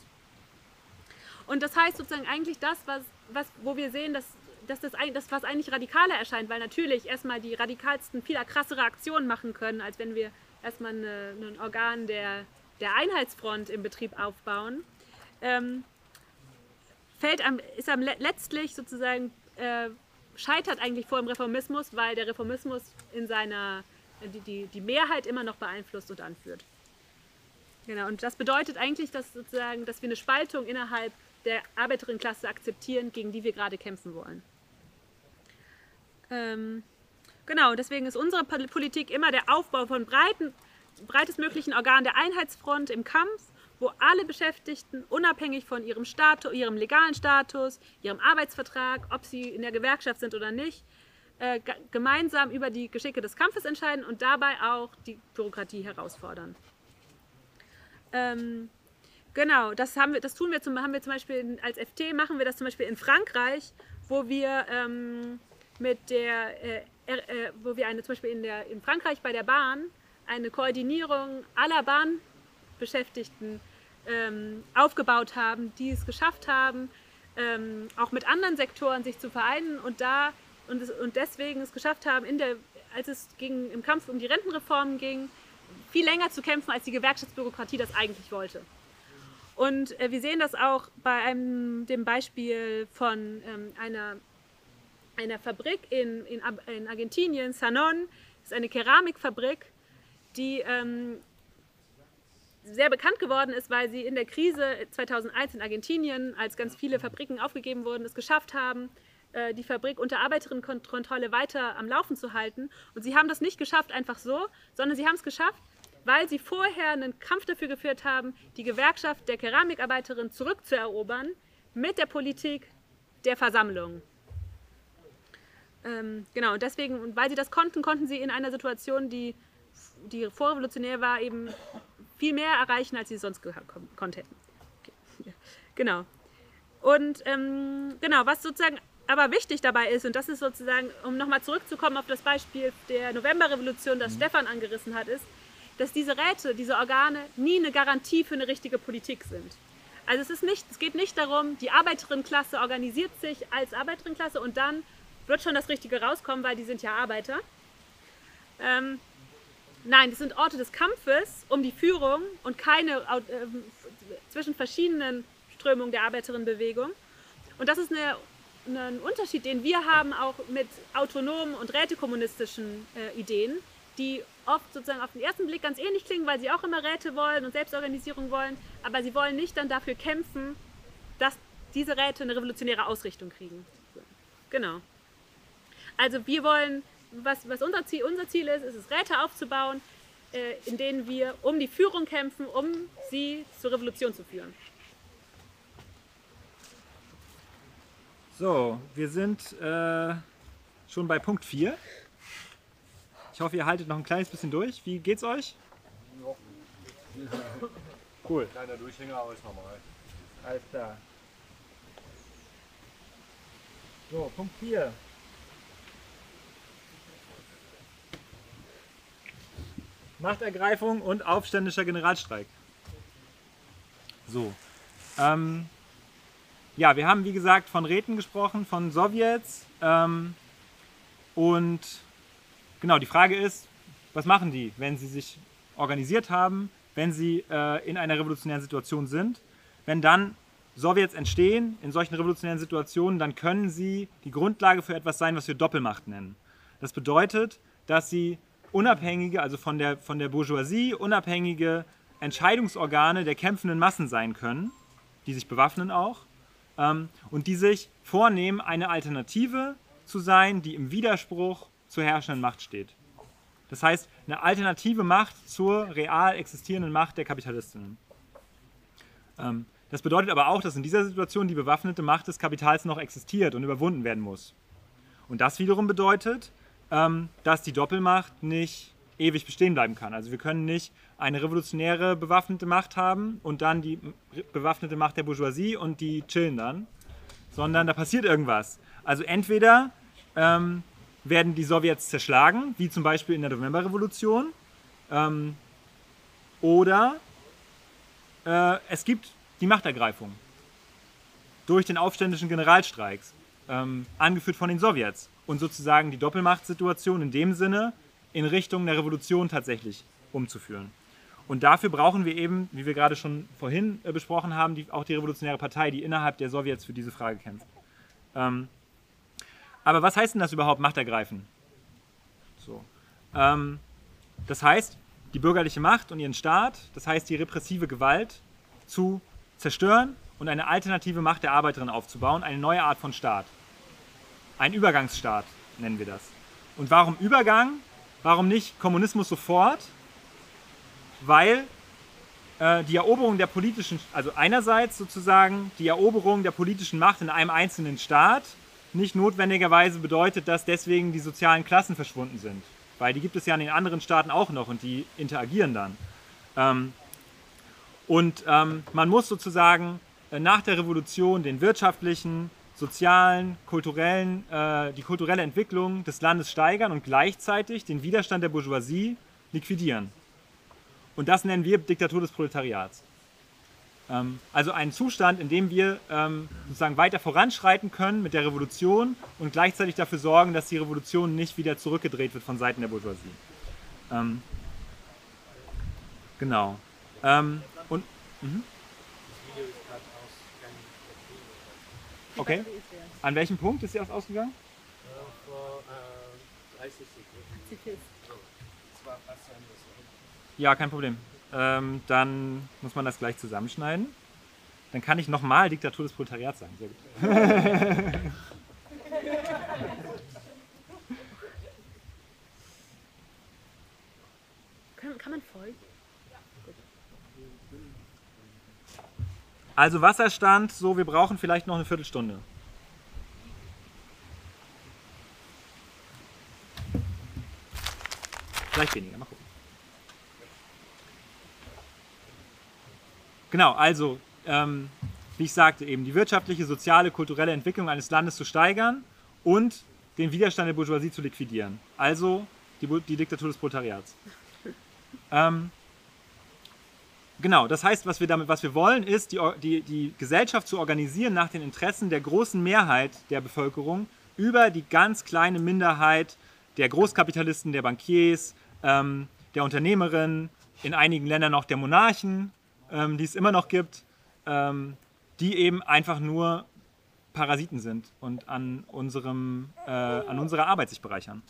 Und das heißt sozusagen eigentlich das, was, was, wo wir sehen, dass, dass das, das, was eigentlich radikaler erscheint, weil natürlich erstmal die radikalsten viel krassere Aktionen machen können, als wenn wir erstmal eine, ein Organ der, der Einheitsfront im Betrieb aufbauen, ähm, fällt am, ist am letztlich sozusagen äh, scheitert eigentlich vor dem Reformismus, weil der Reformismus in seiner die, die, die Mehrheit immer noch beeinflusst und anführt. Genau, und das bedeutet eigentlich, dass, sozusagen, dass wir eine Spaltung innerhalb der Arbeiterinnenklasse akzeptieren, gegen die wir gerade kämpfen wollen. Ähm, genau, deswegen ist unsere Politik immer der Aufbau von breiten, breitestmöglichen Organen der Einheitsfront im Kampf, wo alle Beschäftigten unabhängig von ihrem, Status, ihrem legalen Status, ihrem Arbeitsvertrag, ob sie in der Gewerkschaft sind oder nicht, äh, gemeinsam über die Geschicke des Kampfes entscheiden und dabei auch die Bürokratie herausfordern. Ähm, genau, das, haben wir, das tun wir zum, haben wir zum Beispiel als FT, machen wir das zum Beispiel in Frankreich, wo wir ähm, mit der, äh, äh, wo wir eine, zum Beispiel in, der, in Frankreich bei der Bahn eine Koordinierung aller Bahnbeschäftigten ähm, aufgebaut haben, die es geschafft haben, ähm, auch mit anderen Sektoren sich zu vereinen und da und, es, und deswegen es geschafft haben, in der, als es ging, im Kampf um die Rentenreformen ging, viel länger zu kämpfen, als die Gewerkschaftsbürokratie das eigentlich wollte. Und äh, wir sehen das auch bei einem, dem Beispiel von ähm, einer, einer Fabrik in, in, in Argentinien, Sanon, ist eine Keramikfabrik, die ähm, sehr bekannt geworden ist, weil sie in der Krise 2001 in Argentinien, als ganz viele Fabriken aufgegeben wurden, es geschafft haben, äh, die Fabrik unter Arbeiterinnenkontrolle weiter am Laufen zu halten. Und sie haben das nicht geschafft einfach so, sondern sie haben es geschafft, weil sie vorher einen Kampf dafür geführt haben, die Gewerkschaft der Keramikarbeiterin zurückzuerobern mit der Politik der Versammlung. Ähm, genau, und deswegen, und weil sie das konnten, konnten sie in einer Situation, die, die vorrevolutionär war, eben viel mehr erreichen, als sie sonst konnten. Okay. Genau. Und ähm, genau, was sozusagen aber wichtig dabei ist, und das ist sozusagen, um nochmal zurückzukommen auf das Beispiel der Novemberrevolution, das mhm. Stefan angerissen hat, ist, dass diese Räte, diese Organe nie eine Garantie für eine richtige Politik sind. Also es, ist nicht, es geht nicht darum, die Arbeiterinnenklasse organisiert sich als Arbeiterinnenklasse und dann wird schon das Richtige rauskommen, weil die sind ja Arbeiter. Ähm, nein, das sind Orte des Kampfes um die Führung und keine äh, zwischen verschiedenen Strömungen der Arbeiterinnenbewegung. Und das ist eine einen Unterschied, den wir haben, auch mit autonomen und rätekommunistischen äh, Ideen, die oft sozusagen auf den ersten Blick ganz ähnlich klingen, weil sie auch immer Räte wollen und Selbstorganisierung wollen, aber sie wollen nicht dann dafür kämpfen, dass diese Räte eine revolutionäre Ausrichtung kriegen. Genau. Also wir wollen, was, was unser, Ziel, unser Ziel ist, ist es, Räte aufzubauen, äh, in denen wir um die Führung kämpfen, um sie zur Revolution zu führen. So, wir sind äh, schon bei Punkt 4. Ich hoffe, ihr haltet noch ein kleines bisschen durch. Wie geht's euch? Cool. Kleiner Durchhänger, aber ist normal. Alles klar. So, Punkt 4. Machtergreifung und aufständischer Generalstreik. So. Ähm, ja, wir haben wie gesagt von Räten gesprochen, von Sowjets. Ähm, und genau, die Frage ist, was machen die, wenn sie sich organisiert haben, wenn sie äh, in einer revolutionären Situation sind? Wenn dann Sowjets entstehen in solchen revolutionären Situationen, dann können sie die Grundlage für etwas sein, was wir Doppelmacht nennen. Das bedeutet, dass sie unabhängige, also von der, von der Bourgeoisie, unabhängige Entscheidungsorgane der kämpfenden Massen sein können, die sich bewaffnen auch ähm, und die sich vornehmen, eine Alternative zu sein, die im Widerspruch zur herrschenden Macht steht. Das heißt, eine alternative Macht zur real existierenden Macht der Kapitalistinnen. Ähm, das bedeutet aber auch, dass in dieser Situation die bewaffnete Macht des Kapitals noch existiert und überwunden werden muss. Und das wiederum bedeutet, ähm, dass die Doppelmacht nicht ewig bestehen bleiben kann. Also wir können nicht eine revolutionäre bewaffnete Macht haben und dann die bewaffnete Macht der Bourgeoisie und die chillen dann, sondern da passiert irgendwas. Also entweder ähm, werden die Sowjets zerschlagen, wie zum Beispiel in der Novemberrevolution, ähm, oder äh, es gibt die Machtergreifung durch den aufständischen Generalstreiks, ähm, angeführt von den Sowjets. Und sozusagen die Doppelmachtsituation in dem Sinne in Richtung der Revolution tatsächlich umzuführen. Und dafür brauchen wir eben, wie wir gerade schon vorhin äh, besprochen haben, die, auch die Revolutionäre Partei, die innerhalb der Sowjets für diese Frage kämpft. Ähm, aber was heißt denn das überhaupt, Macht ergreifen? So. Ähm, das heißt, die bürgerliche Macht und ihren Staat, das heißt die repressive Gewalt, zu zerstören und eine alternative Macht der Arbeiterin aufzubauen, eine neue Art von Staat. Ein Übergangsstaat nennen wir das. Und warum Übergang? Warum nicht Kommunismus sofort? Weil äh, die Eroberung der politischen, also einerseits sozusagen die Eroberung der politischen Macht in einem einzelnen Staat nicht notwendigerweise bedeutet, dass deswegen die sozialen Klassen verschwunden sind. Weil die gibt es ja in den anderen Staaten auch noch und die interagieren dann. Ähm, und ähm, man muss sozusagen äh, nach der Revolution den wirtschaftlichen, sozialen, kulturellen, äh, die kulturelle Entwicklung des Landes steigern und gleichzeitig den Widerstand der Bourgeoisie liquidieren. Und das nennen wir Diktatur des Proletariats. Ähm, also ein Zustand, in dem wir ähm, sozusagen weiter voranschreiten können mit der Revolution und gleichzeitig dafür sorgen, dass die Revolution nicht wieder zurückgedreht wird von Seiten der Bourgeoisie. Ähm, genau. Ähm, und, mhm. Okay. An welchem Punkt ist sie ausgegangen? Vor äh, 30 Sekunden. Ja, kein Problem. Ähm, dann muss man das gleich zusammenschneiden. Dann kann ich nochmal Diktatur des Proletariats sagen. Sehr gut. kann, man folgen? Also Wasserstand, so wir brauchen vielleicht noch eine Viertelstunde. Vielleicht weniger, mal gucken. Genau, also, ähm, wie ich sagte, eben die wirtschaftliche, soziale, kulturelle Entwicklung eines Landes zu steigern und den Widerstand der Bourgeoisie zu liquidieren. Also die, die Diktatur des Proletariats. Ähm, genau, das heißt, was wir damit, was wir wollen, ist, die, die, die Gesellschaft zu organisieren nach den Interessen der großen Mehrheit der Bevölkerung über die ganz kleine Minderheit der Großkapitalisten, der Bankiers, ähm, der Unternehmerinnen, in einigen Ländern auch der Monarchen ähm, die es immer noch gibt, ähm, die eben einfach nur Parasiten sind und an, unserem, äh, an unserer Arbeit sich bereichern.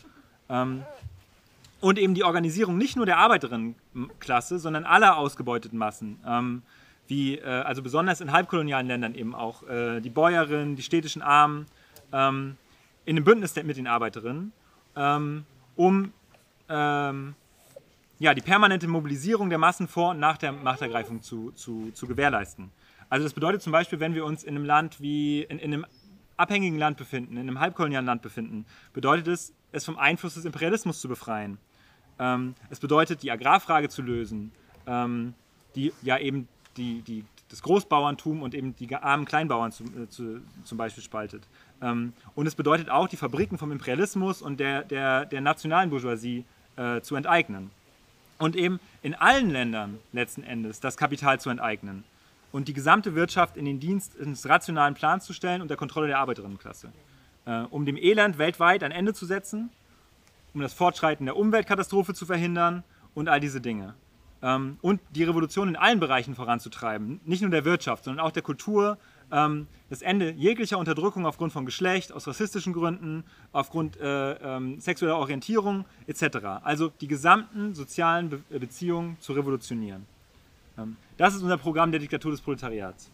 Und eben die Organisierung nicht nur der Arbeiterinnenklasse, sondern aller ausgebeuteten Massen. Ähm, wie, äh, also besonders in halbkolonialen Ländern eben auch äh, die Bäuerinnen, die städtischen Armen, ähm, in einem Bündnis mit den Arbeiterinnen, ähm, um ähm, ja, die permanente Mobilisierung der Massen vor und nach der Machtergreifung zu, zu, zu gewährleisten. Also das bedeutet zum Beispiel, wenn wir uns in einem Land wie, in, in einem abhängigen Land befinden, in einem halbkolonialen Land befinden, bedeutet es, es vom Einfluss des Imperialismus zu befreien. Ähm, es bedeutet, die Agrarfrage zu lösen, ähm, die ja eben die, die, das Großbauerntum und eben die armen Kleinbauern zu, äh, zu, zum Beispiel spaltet. Ähm, und es bedeutet auch, die Fabriken vom Imperialismus und der, der, der nationalen Bourgeoisie äh, zu enteignen und eben in allen Ländern letzten Endes das Kapital zu enteignen und die gesamte Wirtschaft in den Dienst eines rationalen Plans zu stellen und der Kontrolle der Arbeiterinnenklasse, äh, um dem Elend weltweit ein Ende zu setzen, um das Fortschreiten der Umweltkatastrophe zu verhindern und all diese Dinge. Ähm, und die Revolution in allen Bereichen voranzutreiben, nicht nur der Wirtschaft, sondern auch der Kultur, ähm, das Ende jeglicher Unterdrückung aufgrund von Geschlecht, aus rassistischen Gründen, aufgrund äh, ähm, sexueller Orientierung etc. Also die gesamten sozialen Be Beziehungen zu revolutionieren. Ähm, das ist unser Programm der Diktatur des Proletariats.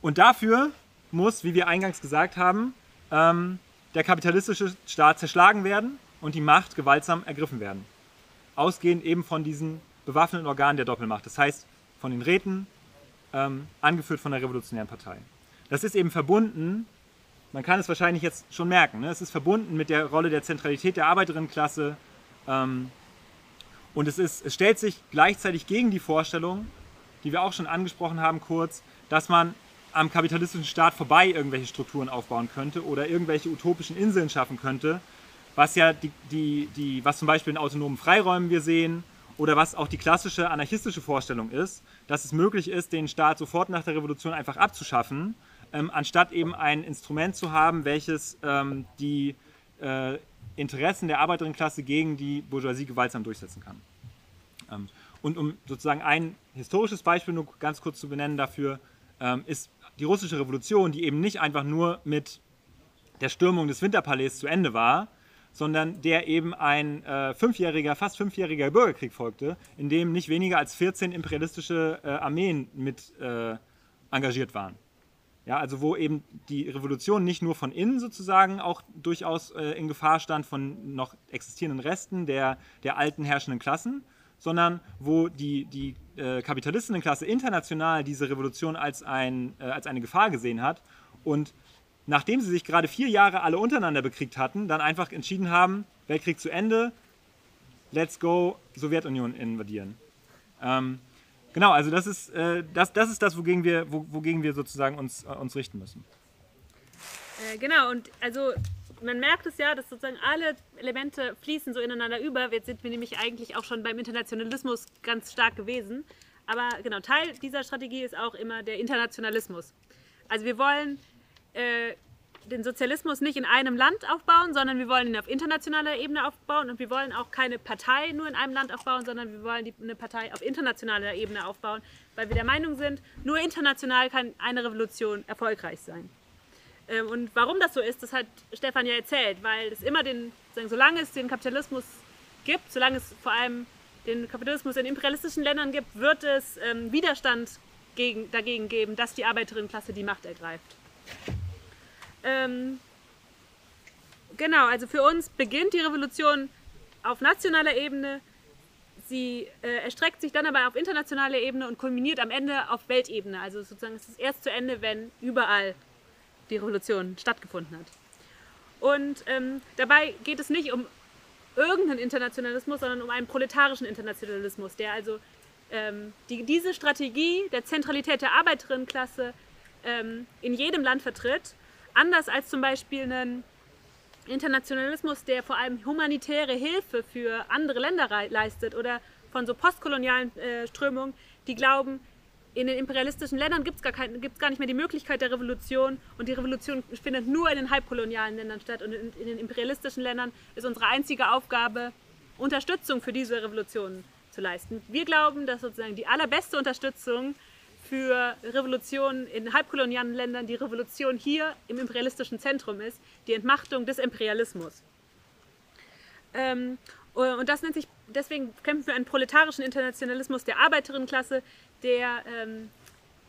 Und dafür muss, wie wir eingangs gesagt haben, ähm, der kapitalistische Staat zerschlagen werden und die Macht gewaltsam ergriffen werden. Ausgehend eben von diesen bewaffneten Organen der Doppelmacht. Das heißt, von den Räten, ähm, angeführt von der Revolutionären Partei. Das ist eben verbunden, man kann es wahrscheinlich jetzt schon merken, ne? es ist verbunden mit der Rolle der Zentralität der Arbeiterinnenklasse ähm, und es, ist, es stellt sich gleichzeitig gegen die Vorstellung, die wir auch schon angesprochen haben kurz, dass man am kapitalistischen Staat vorbei irgendwelche Strukturen aufbauen könnte oder irgendwelche utopischen Inseln schaffen könnte, was ja die, die, die was zum Beispiel in autonomen Freiräumen wir sehen oder was auch die klassische anarchistische Vorstellung ist, dass es möglich ist, den Staat sofort nach der Revolution einfach abzuschaffen, ähm, anstatt eben ein Instrument zu haben, welches ähm, die äh, Interessen der Arbeiterinnenklasse gegen die Bourgeoisie gewaltsam durchsetzen kann. Ähm, und um sozusagen ein historisches Beispiel nur ganz kurz zu benennen dafür, ähm, ist die russische Revolution, die eben nicht einfach nur mit der Stürmung des Winterpalais zu Ende war, sondern der eben ein äh, fünfjähriger, fast fünfjähriger Bürgerkrieg folgte, in dem nicht weniger als 14 imperialistische äh, Armeen mit äh, engagiert waren. Ja, also wo eben die Revolution nicht nur von innen sozusagen auch durchaus äh, in Gefahr stand von noch existierenden Resten der, der alten herrschenden Klassen, sondern wo die, die äh, Kapitalistinnenklasse international diese Revolution als, ein, äh, als eine Gefahr gesehen hat und nachdem sie sich gerade vier Jahre alle untereinander bekriegt hatten, dann einfach entschieden haben, Weltkrieg zu Ende, let's go, Sowjetunion invadieren. Ähm, genau, also das ist, äh, das, das, ist das, wogegen wir, wogegen wir sozusagen uns, äh, uns richten müssen. Äh, genau, und also man merkt es ja, dass sozusagen alle Elemente fließen so ineinander über. Jetzt sind wir nämlich eigentlich auch schon beim Internationalismus ganz stark gewesen. Aber genau, Teil dieser Strategie ist auch immer der Internationalismus. Also wir wollen äh, den Sozialismus nicht in einem Land aufbauen, sondern wir wollen ihn auf internationaler Ebene aufbauen und wir wollen auch keine Partei nur in einem Land aufbauen, sondern wir wollen die, eine Partei auf internationaler Ebene aufbauen, weil wir der Meinung sind, nur international kann eine Revolution erfolgreich sein. Ähm, und warum das so ist, das hat Stefan ja erzählt, weil es immer den, solange es den Kapitalismus gibt, solange es vor allem den Kapitalismus in imperialistischen Ländern gibt, wird es ähm, Widerstand gegen, dagegen geben, dass die Arbeiterinnenklasse die Macht ergreift. Ähm, genau, also für uns beginnt die Revolution auf nationaler Ebene. Sie äh, erstreckt sich dann aber auf internationaler Ebene und kulminiert am Ende auf Weltebene. Also sozusagen ist es erst zu Ende, wenn überall die Revolution stattgefunden hat. Und ähm, dabei geht es nicht um irgendeinen Internationalismus, sondern um einen proletarischen Internationalismus, der also ähm, die, diese Strategie der Zentralität der Arbeiterinnenklasse ähm, in jedem Land vertritt Anders als zum Beispiel einen Internationalismus, der vor allem humanitäre Hilfe für andere Länder leistet oder von so postkolonialen äh, Strömungen, die glauben, in den imperialistischen Ländern gibt es gar, gar nicht mehr die Möglichkeit der Revolution und die Revolution findet nur in den halbkolonialen Ländern statt und in, in den imperialistischen Ländern ist unsere einzige Aufgabe, Unterstützung für diese Revolution zu leisten. Wir glauben, dass sozusagen die allerbeste Unterstützung für Revolutionen in halbkolonialen Ländern die Revolution hier im imperialistischen Zentrum ist, die Entmachtung des Imperialismus. Ähm, und das nennt sich, deswegen kämpfen wir einen proletarischen Internationalismus der Arbeiterinnenklasse, der, ähm,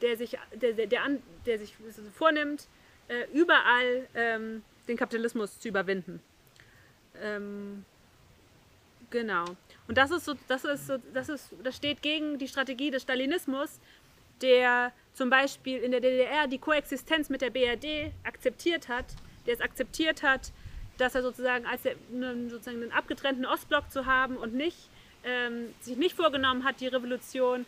der, sich, der, der, der, der sich vornimmt, äh, überall ähm, den Kapitalismus zu überwinden. Ähm, genau. Und das ist so, das ist so, das ist, das steht gegen die Strategie des Stalinismus, der zum Beispiel in der DDR die Koexistenz mit der BRD akzeptiert hat, der es akzeptiert hat, dass er sozusagen als der, sozusagen einen abgetrennten Ostblock zu haben und nicht, ähm, sich nicht vorgenommen hat, die Revolution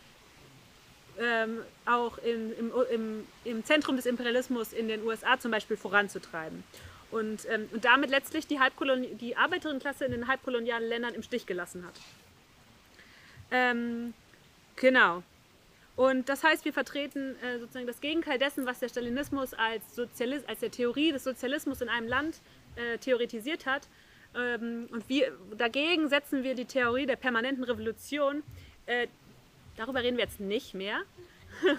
ähm, auch in, im, im, im, Zentrum des Imperialismus in den USA zum Beispiel voranzutreiben. Und, ähm, und damit letztlich die, die Arbeiterinnenklasse in den halbkolonialen Ländern im Stich gelassen hat. Ähm, genau. Und das heißt, wir vertreten äh, sozusagen das Gegenteil dessen, was der Stalinismus als, Sozialis als der Theorie des Sozialismus in einem Land äh, theoretisiert hat. Ähm, und wir, dagegen setzen wir die Theorie der permanenten Revolution. Äh, darüber reden wir jetzt nicht mehr.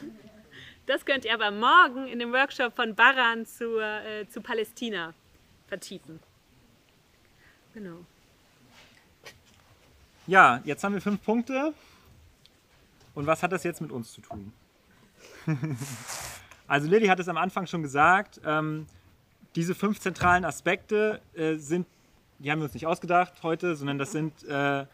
das könnt ihr aber morgen in dem Workshop von Baran zu, äh, zu Palästina vertiefen. Genau. Ja, jetzt haben wir fünf Punkte. Und was hat das jetzt mit uns zu tun? also Lilly hat es am Anfang schon gesagt, ähm, diese fünf zentralen Aspekte äh, sind, die haben wir uns nicht ausgedacht heute, sondern das sind äh,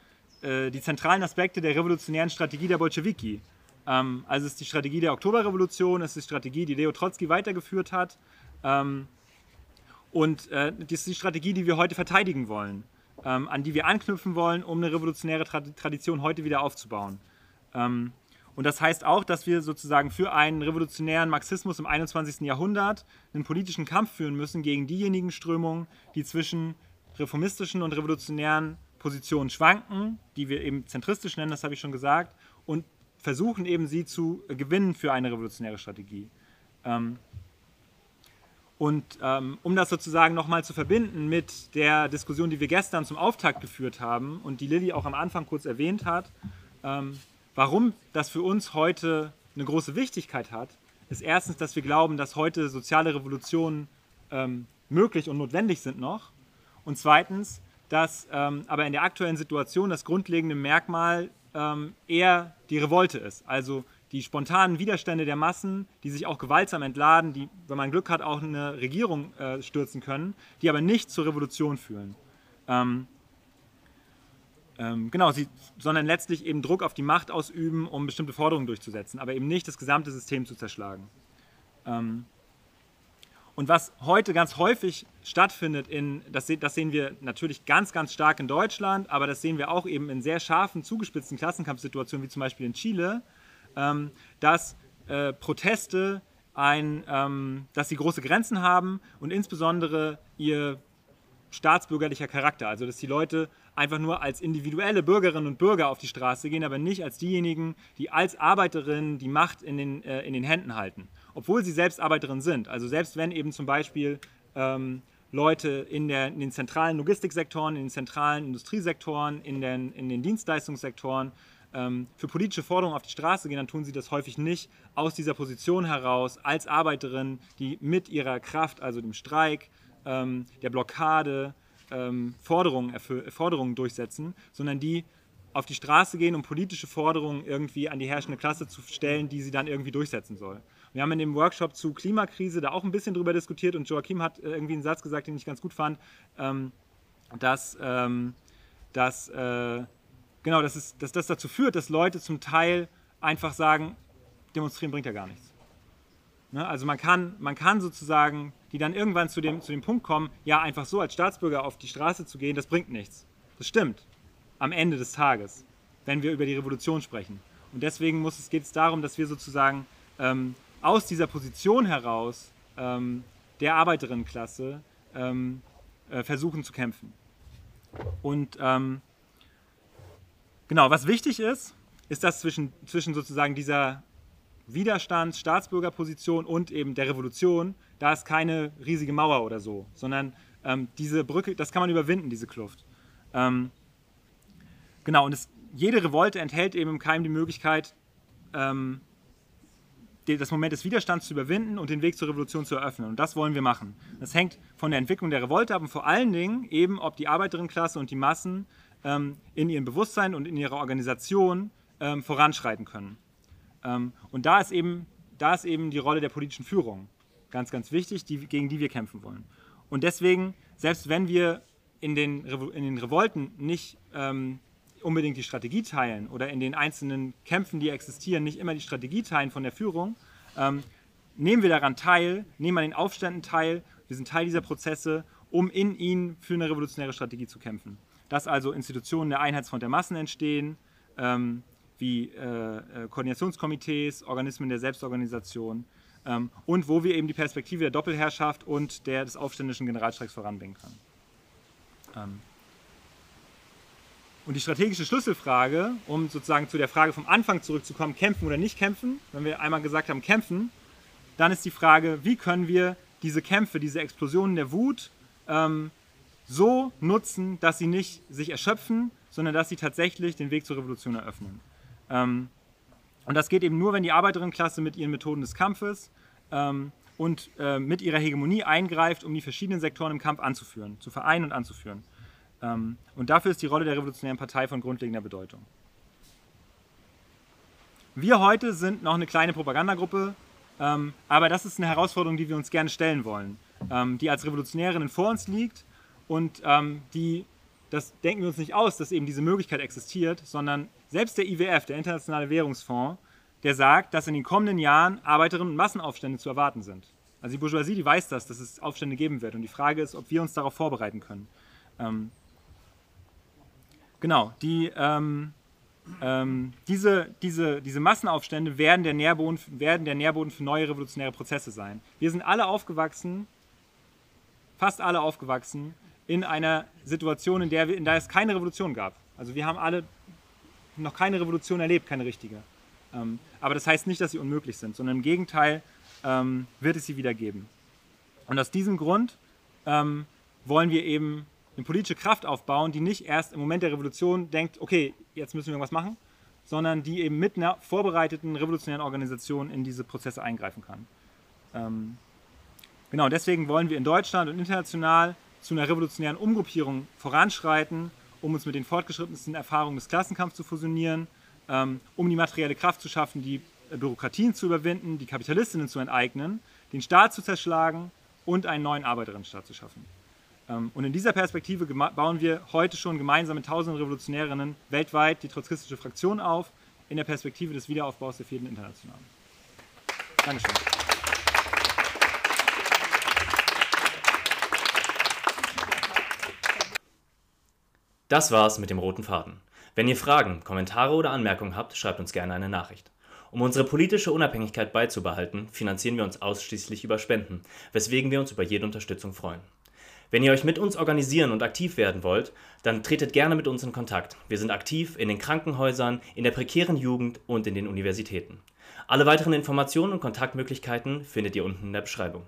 äh, die zentralen Aspekte der revolutionären Strategie der Bolschewiki. Ähm, also es ist die Strategie der Oktoberrevolution, es ist die Strategie, die Leo Trotzki weitergeführt hat. Ähm, und äh, das ist die Strategie, die wir heute verteidigen wollen, ähm, an die wir anknüpfen wollen, um eine revolutionäre Tradition heute wieder aufzubauen. Ähm, und das heißt auch, dass wir sozusagen für einen revolutionären Marxismus im 21. Jahrhundert einen politischen Kampf führen müssen gegen diejenigen Strömungen, die zwischen reformistischen und revolutionären Positionen schwanken, die wir eben zentristisch nennen, das habe ich schon gesagt, und versuchen eben sie zu gewinnen für eine revolutionäre Strategie. Ähm, und ähm, um das sozusagen nochmal zu verbinden mit der Diskussion, die wir gestern zum Auftakt geführt haben und die Lilly auch am Anfang kurz erwähnt hat, Warum das für uns heute eine große Wichtigkeit hat, ist erstens, dass wir glauben, dass heute soziale Revolutionen ähm, möglich und notwendig sind noch. Und zweitens, dass ähm, aber in der aktuellen Situation das grundlegende Merkmal ähm, eher die Revolte ist. Also die spontanen Widerstände der Massen, die sich auch gewaltsam entladen, die, wenn man Glück hat, auch eine Regierung äh, stürzen können, die aber nicht zur Revolution führen. Ähm, ähm, genau, sie, sondern letztlich eben Druck auf die Macht ausüben, um bestimmte Forderungen durchzusetzen, aber eben nicht das gesamte System zu zerschlagen. Ähm, und was heute ganz häufig stattfindet, in, das, das, sehen wir natürlich ganz, ganz stark in Deutschland, aber das sehen wir auch eben in sehr scharfen, zugespitzten Klassenkampfsituationen, wie zum Beispiel in Chile, ähm, dass äh, Proteste ein, ähm, dass sie große Grenzen haben und insbesondere ihr staatsbürgerlicher Charakter, also dass die Leute einfach nur als individuelle Bürgerinnen und Bürger auf die Straße gehen, aber nicht als diejenigen, die als Arbeiterinnen die Macht in den, äh, in den Händen halten. Obwohl sie selbst Arbeiterinnen sind. Also selbst wenn eben zum Beispiel ähm, Leute in, der, in, den zentralen Logistiksektoren, in den zentralen Industriesektoren, in den, in den Dienstleistungssektoren ähm, für politische Forderungen auf die Straße gehen, dann tun sie das häufig nicht aus dieser Position heraus als Arbeiterin, die mit ihrer Kraft, also dem Streik, ähm, der Blockade, ähm, Forderungen, Forderungen durchsetzen, sondern die auf die Straße gehen, um politische Forderungen irgendwie an die herrschende Klasse zu stellen, die sie dann irgendwie durchsetzen soll. Wir haben in dem Workshop zu Klimakrise da auch ein bisschen drüber diskutiert und Joachim hat äh, irgendwie einen Satz gesagt, den ich ganz gut fand, ähm, dass, ähm, dass, äh, genau, dass, es, dass das dazu führt, dass Leute zum Teil einfach sagen, demonstrieren bringt ja gar nichts. Ne? Also man kann, man kann sozusagen, die dann irgendwann zu dem, zu dem Punkt kommen, ja, einfach so als Staatsbürger auf die Straße zu gehen, das bringt nichts. Das stimmt. Am Ende des Tages, wenn wir über die Revolution sprechen. Und deswegen muss es, geht es darum, dass wir sozusagen ähm, aus dieser Position heraus ähm, der Arbeiterinnenklasse ähm, äh, versuchen zu kämpfen. Und ähm, genau, was wichtig ist, ist, dass zwischen, zwischen sozusagen dieser Widerstand, Staatsbürgerposition und eben der Revolution, da ist keine riesige Mauer oder so, sondern ähm, diese Brücke, das kann man überwinden, diese Kluft. Ähm, genau, und es, jede Revolte enthält eben im Keim die Möglichkeit, ähm, das Moment des Widerstands zu überwinden und den Weg zur Revolution zu eröffnen. Und das wollen wir machen. Das hängt von der Entwicklung der Revolte ab und vor allen Dingen eben, ob die Arbeiterinnenklasse und die Massen ähm, in ihrem Bewusstsein und in ihrer Organisation ähm, voranschreiten können. Ähm, und da ist, eben, da ist eben die Rolle der politischen Führung ganz, ganz wichtig, die, gegen die wir kämpfen wollen. Und deswegen, selbst wenn wir in den, in den Revolten nicht ähm, unbedingt die Strategie teilen oder in den einzelnen Kämpfen, die existieren, nicht immer die Strategie teilen von der Führung, ähm, nehmen wir daran teil, nehmen an den Aufständen teil, wir sind Teil dieser Prozesse, um in ihnen für eine revolutionäre Strategie zu kämpfen. Dass also Institutionen der Einheitsfront der Massen entstehen, ähm, wie äh, äh, Koordinationskomitees, Organismen der Selbstorganisation ähm, und wo wir eben die Perspektive der Doppelherrschaft und der des aufständischen Generalstreiks voranbringen können. Ähm und die strategische Schlüsselfrage, um sozusagen zu der Frage vom Anfang zurückzukommen, kämpfen oder nicht kämpfen, wenn wir einmal gesagt haben, kämpfen, dann ist die Frage, wie können wir diese Kämpfe, diese Explosionen der Wut ähm, so nutzen, dass sie nicht sich erschöpfen, sondern dass sie tatsächlich den Weg zur Revolution eröffnen. Ähm, und das geht eben nur, wenn die Arbeiterinnenklasse mit ihren Methoden des Kampfes ähm, und äh, mit ihrer Hegemonie eingreift, um die verschiedenen Sektoren im Kampf anzuführen, zu vereinen und anzuführen. Ähm, und dafür ist die Rolle der Revolutionären Partei von grundlegender Bedeutung. Wir heute sind noch eine kleine Propagandagruppe, ähm, aber das ist eine Herausforderung, die wir uns gerne stellen wollen, ähm, die als Revolutionärinnen vor uns liegt und ähm, die das denken wir uns nicht aus, dass eben diese Möglichkeit existiert, sondern selbst der IWF, der Internationale Währungsfonds, der sagt, dass in den kommenden Jahren Arbeiterinnen- und Massenaufstände zu erwarten sind. Also die Bourgeoisie, die weiß das, dass es Aufstände geben wird. Und die Frage ist, ob wir uns darauf vorbereiten können. Ähm, genau, die, ähm, ähm, diese, diese, diese Massenaufstände werden der, Nährboden, werden der Nährboden für neue revolutionäre Prozesse sein. Wir sind alle aufgewachsen, fast alle aufgewachsen, in einer Situation, in der, wir, in der es keine Revolution gab. Also wir haben alle noch keine Revolution erlebt, keine richtige. Ähm, aber das heißt nicht, dass sie unmöglich sind, sondern im Gegenteil ähm, wird es sie wieder geben. Und aus diesem Grund ähm, wollen wir eben eine politische Kraft aufbauen, die nicht erst im Moment der Revolution denkt, okay, jetzt müssen wir irgendwas machen, sondern die eben mit einer vorbereiteten revolutionären Organisation in diese Prozesse eingreifen kann. Ähm, genau, deswegen wollen wir in Deutschland und international zu einer revolutionären Umgruppierung voranschreiten, um uns mit den fortgeschrittensten Erfahrungen des Klassenkampfs zu fusionieren, ähm, um die materielle Kraft zu schaffen, die äh, Bürokratien zu überwinden, die Kapitalistinnen zu enteignen, den Staat zu zerschlagen und einen neuen Arbeiterinnenstaat zu schaffen. Ähm, und in dieser Perspektive bauen wir heute schon gemeinsam mit tausenden Revolutionärinnen weltweit die trotzkistische Fraktion auf, in der Perspektive des Wiederaufbaus der vierten Internationalen. Dankeschön. Das war's mit dem roten Faden. Wenn ihr Fragen, Kommentare oder Anmerkungen habt, schreibt uns gerne eine Nachricht. Um unsere politische Unabhängigkeit beizubehalten, finanzieren wir uns ausschließlich über Spenden, weswegen wir uns über jede Unterstützung freuen. Wenn ihr euch mit uns organisieren und aktiv werden wollt, dann tretet gerne mit uns in Kontakt. Wir sind aktiv in den Krankenhäusern, in der prekären Jugend und in den Universitäten. Alle weiteren Informationen und Kontaktmöglichkeiten findet ihr unten in der Beschreibung.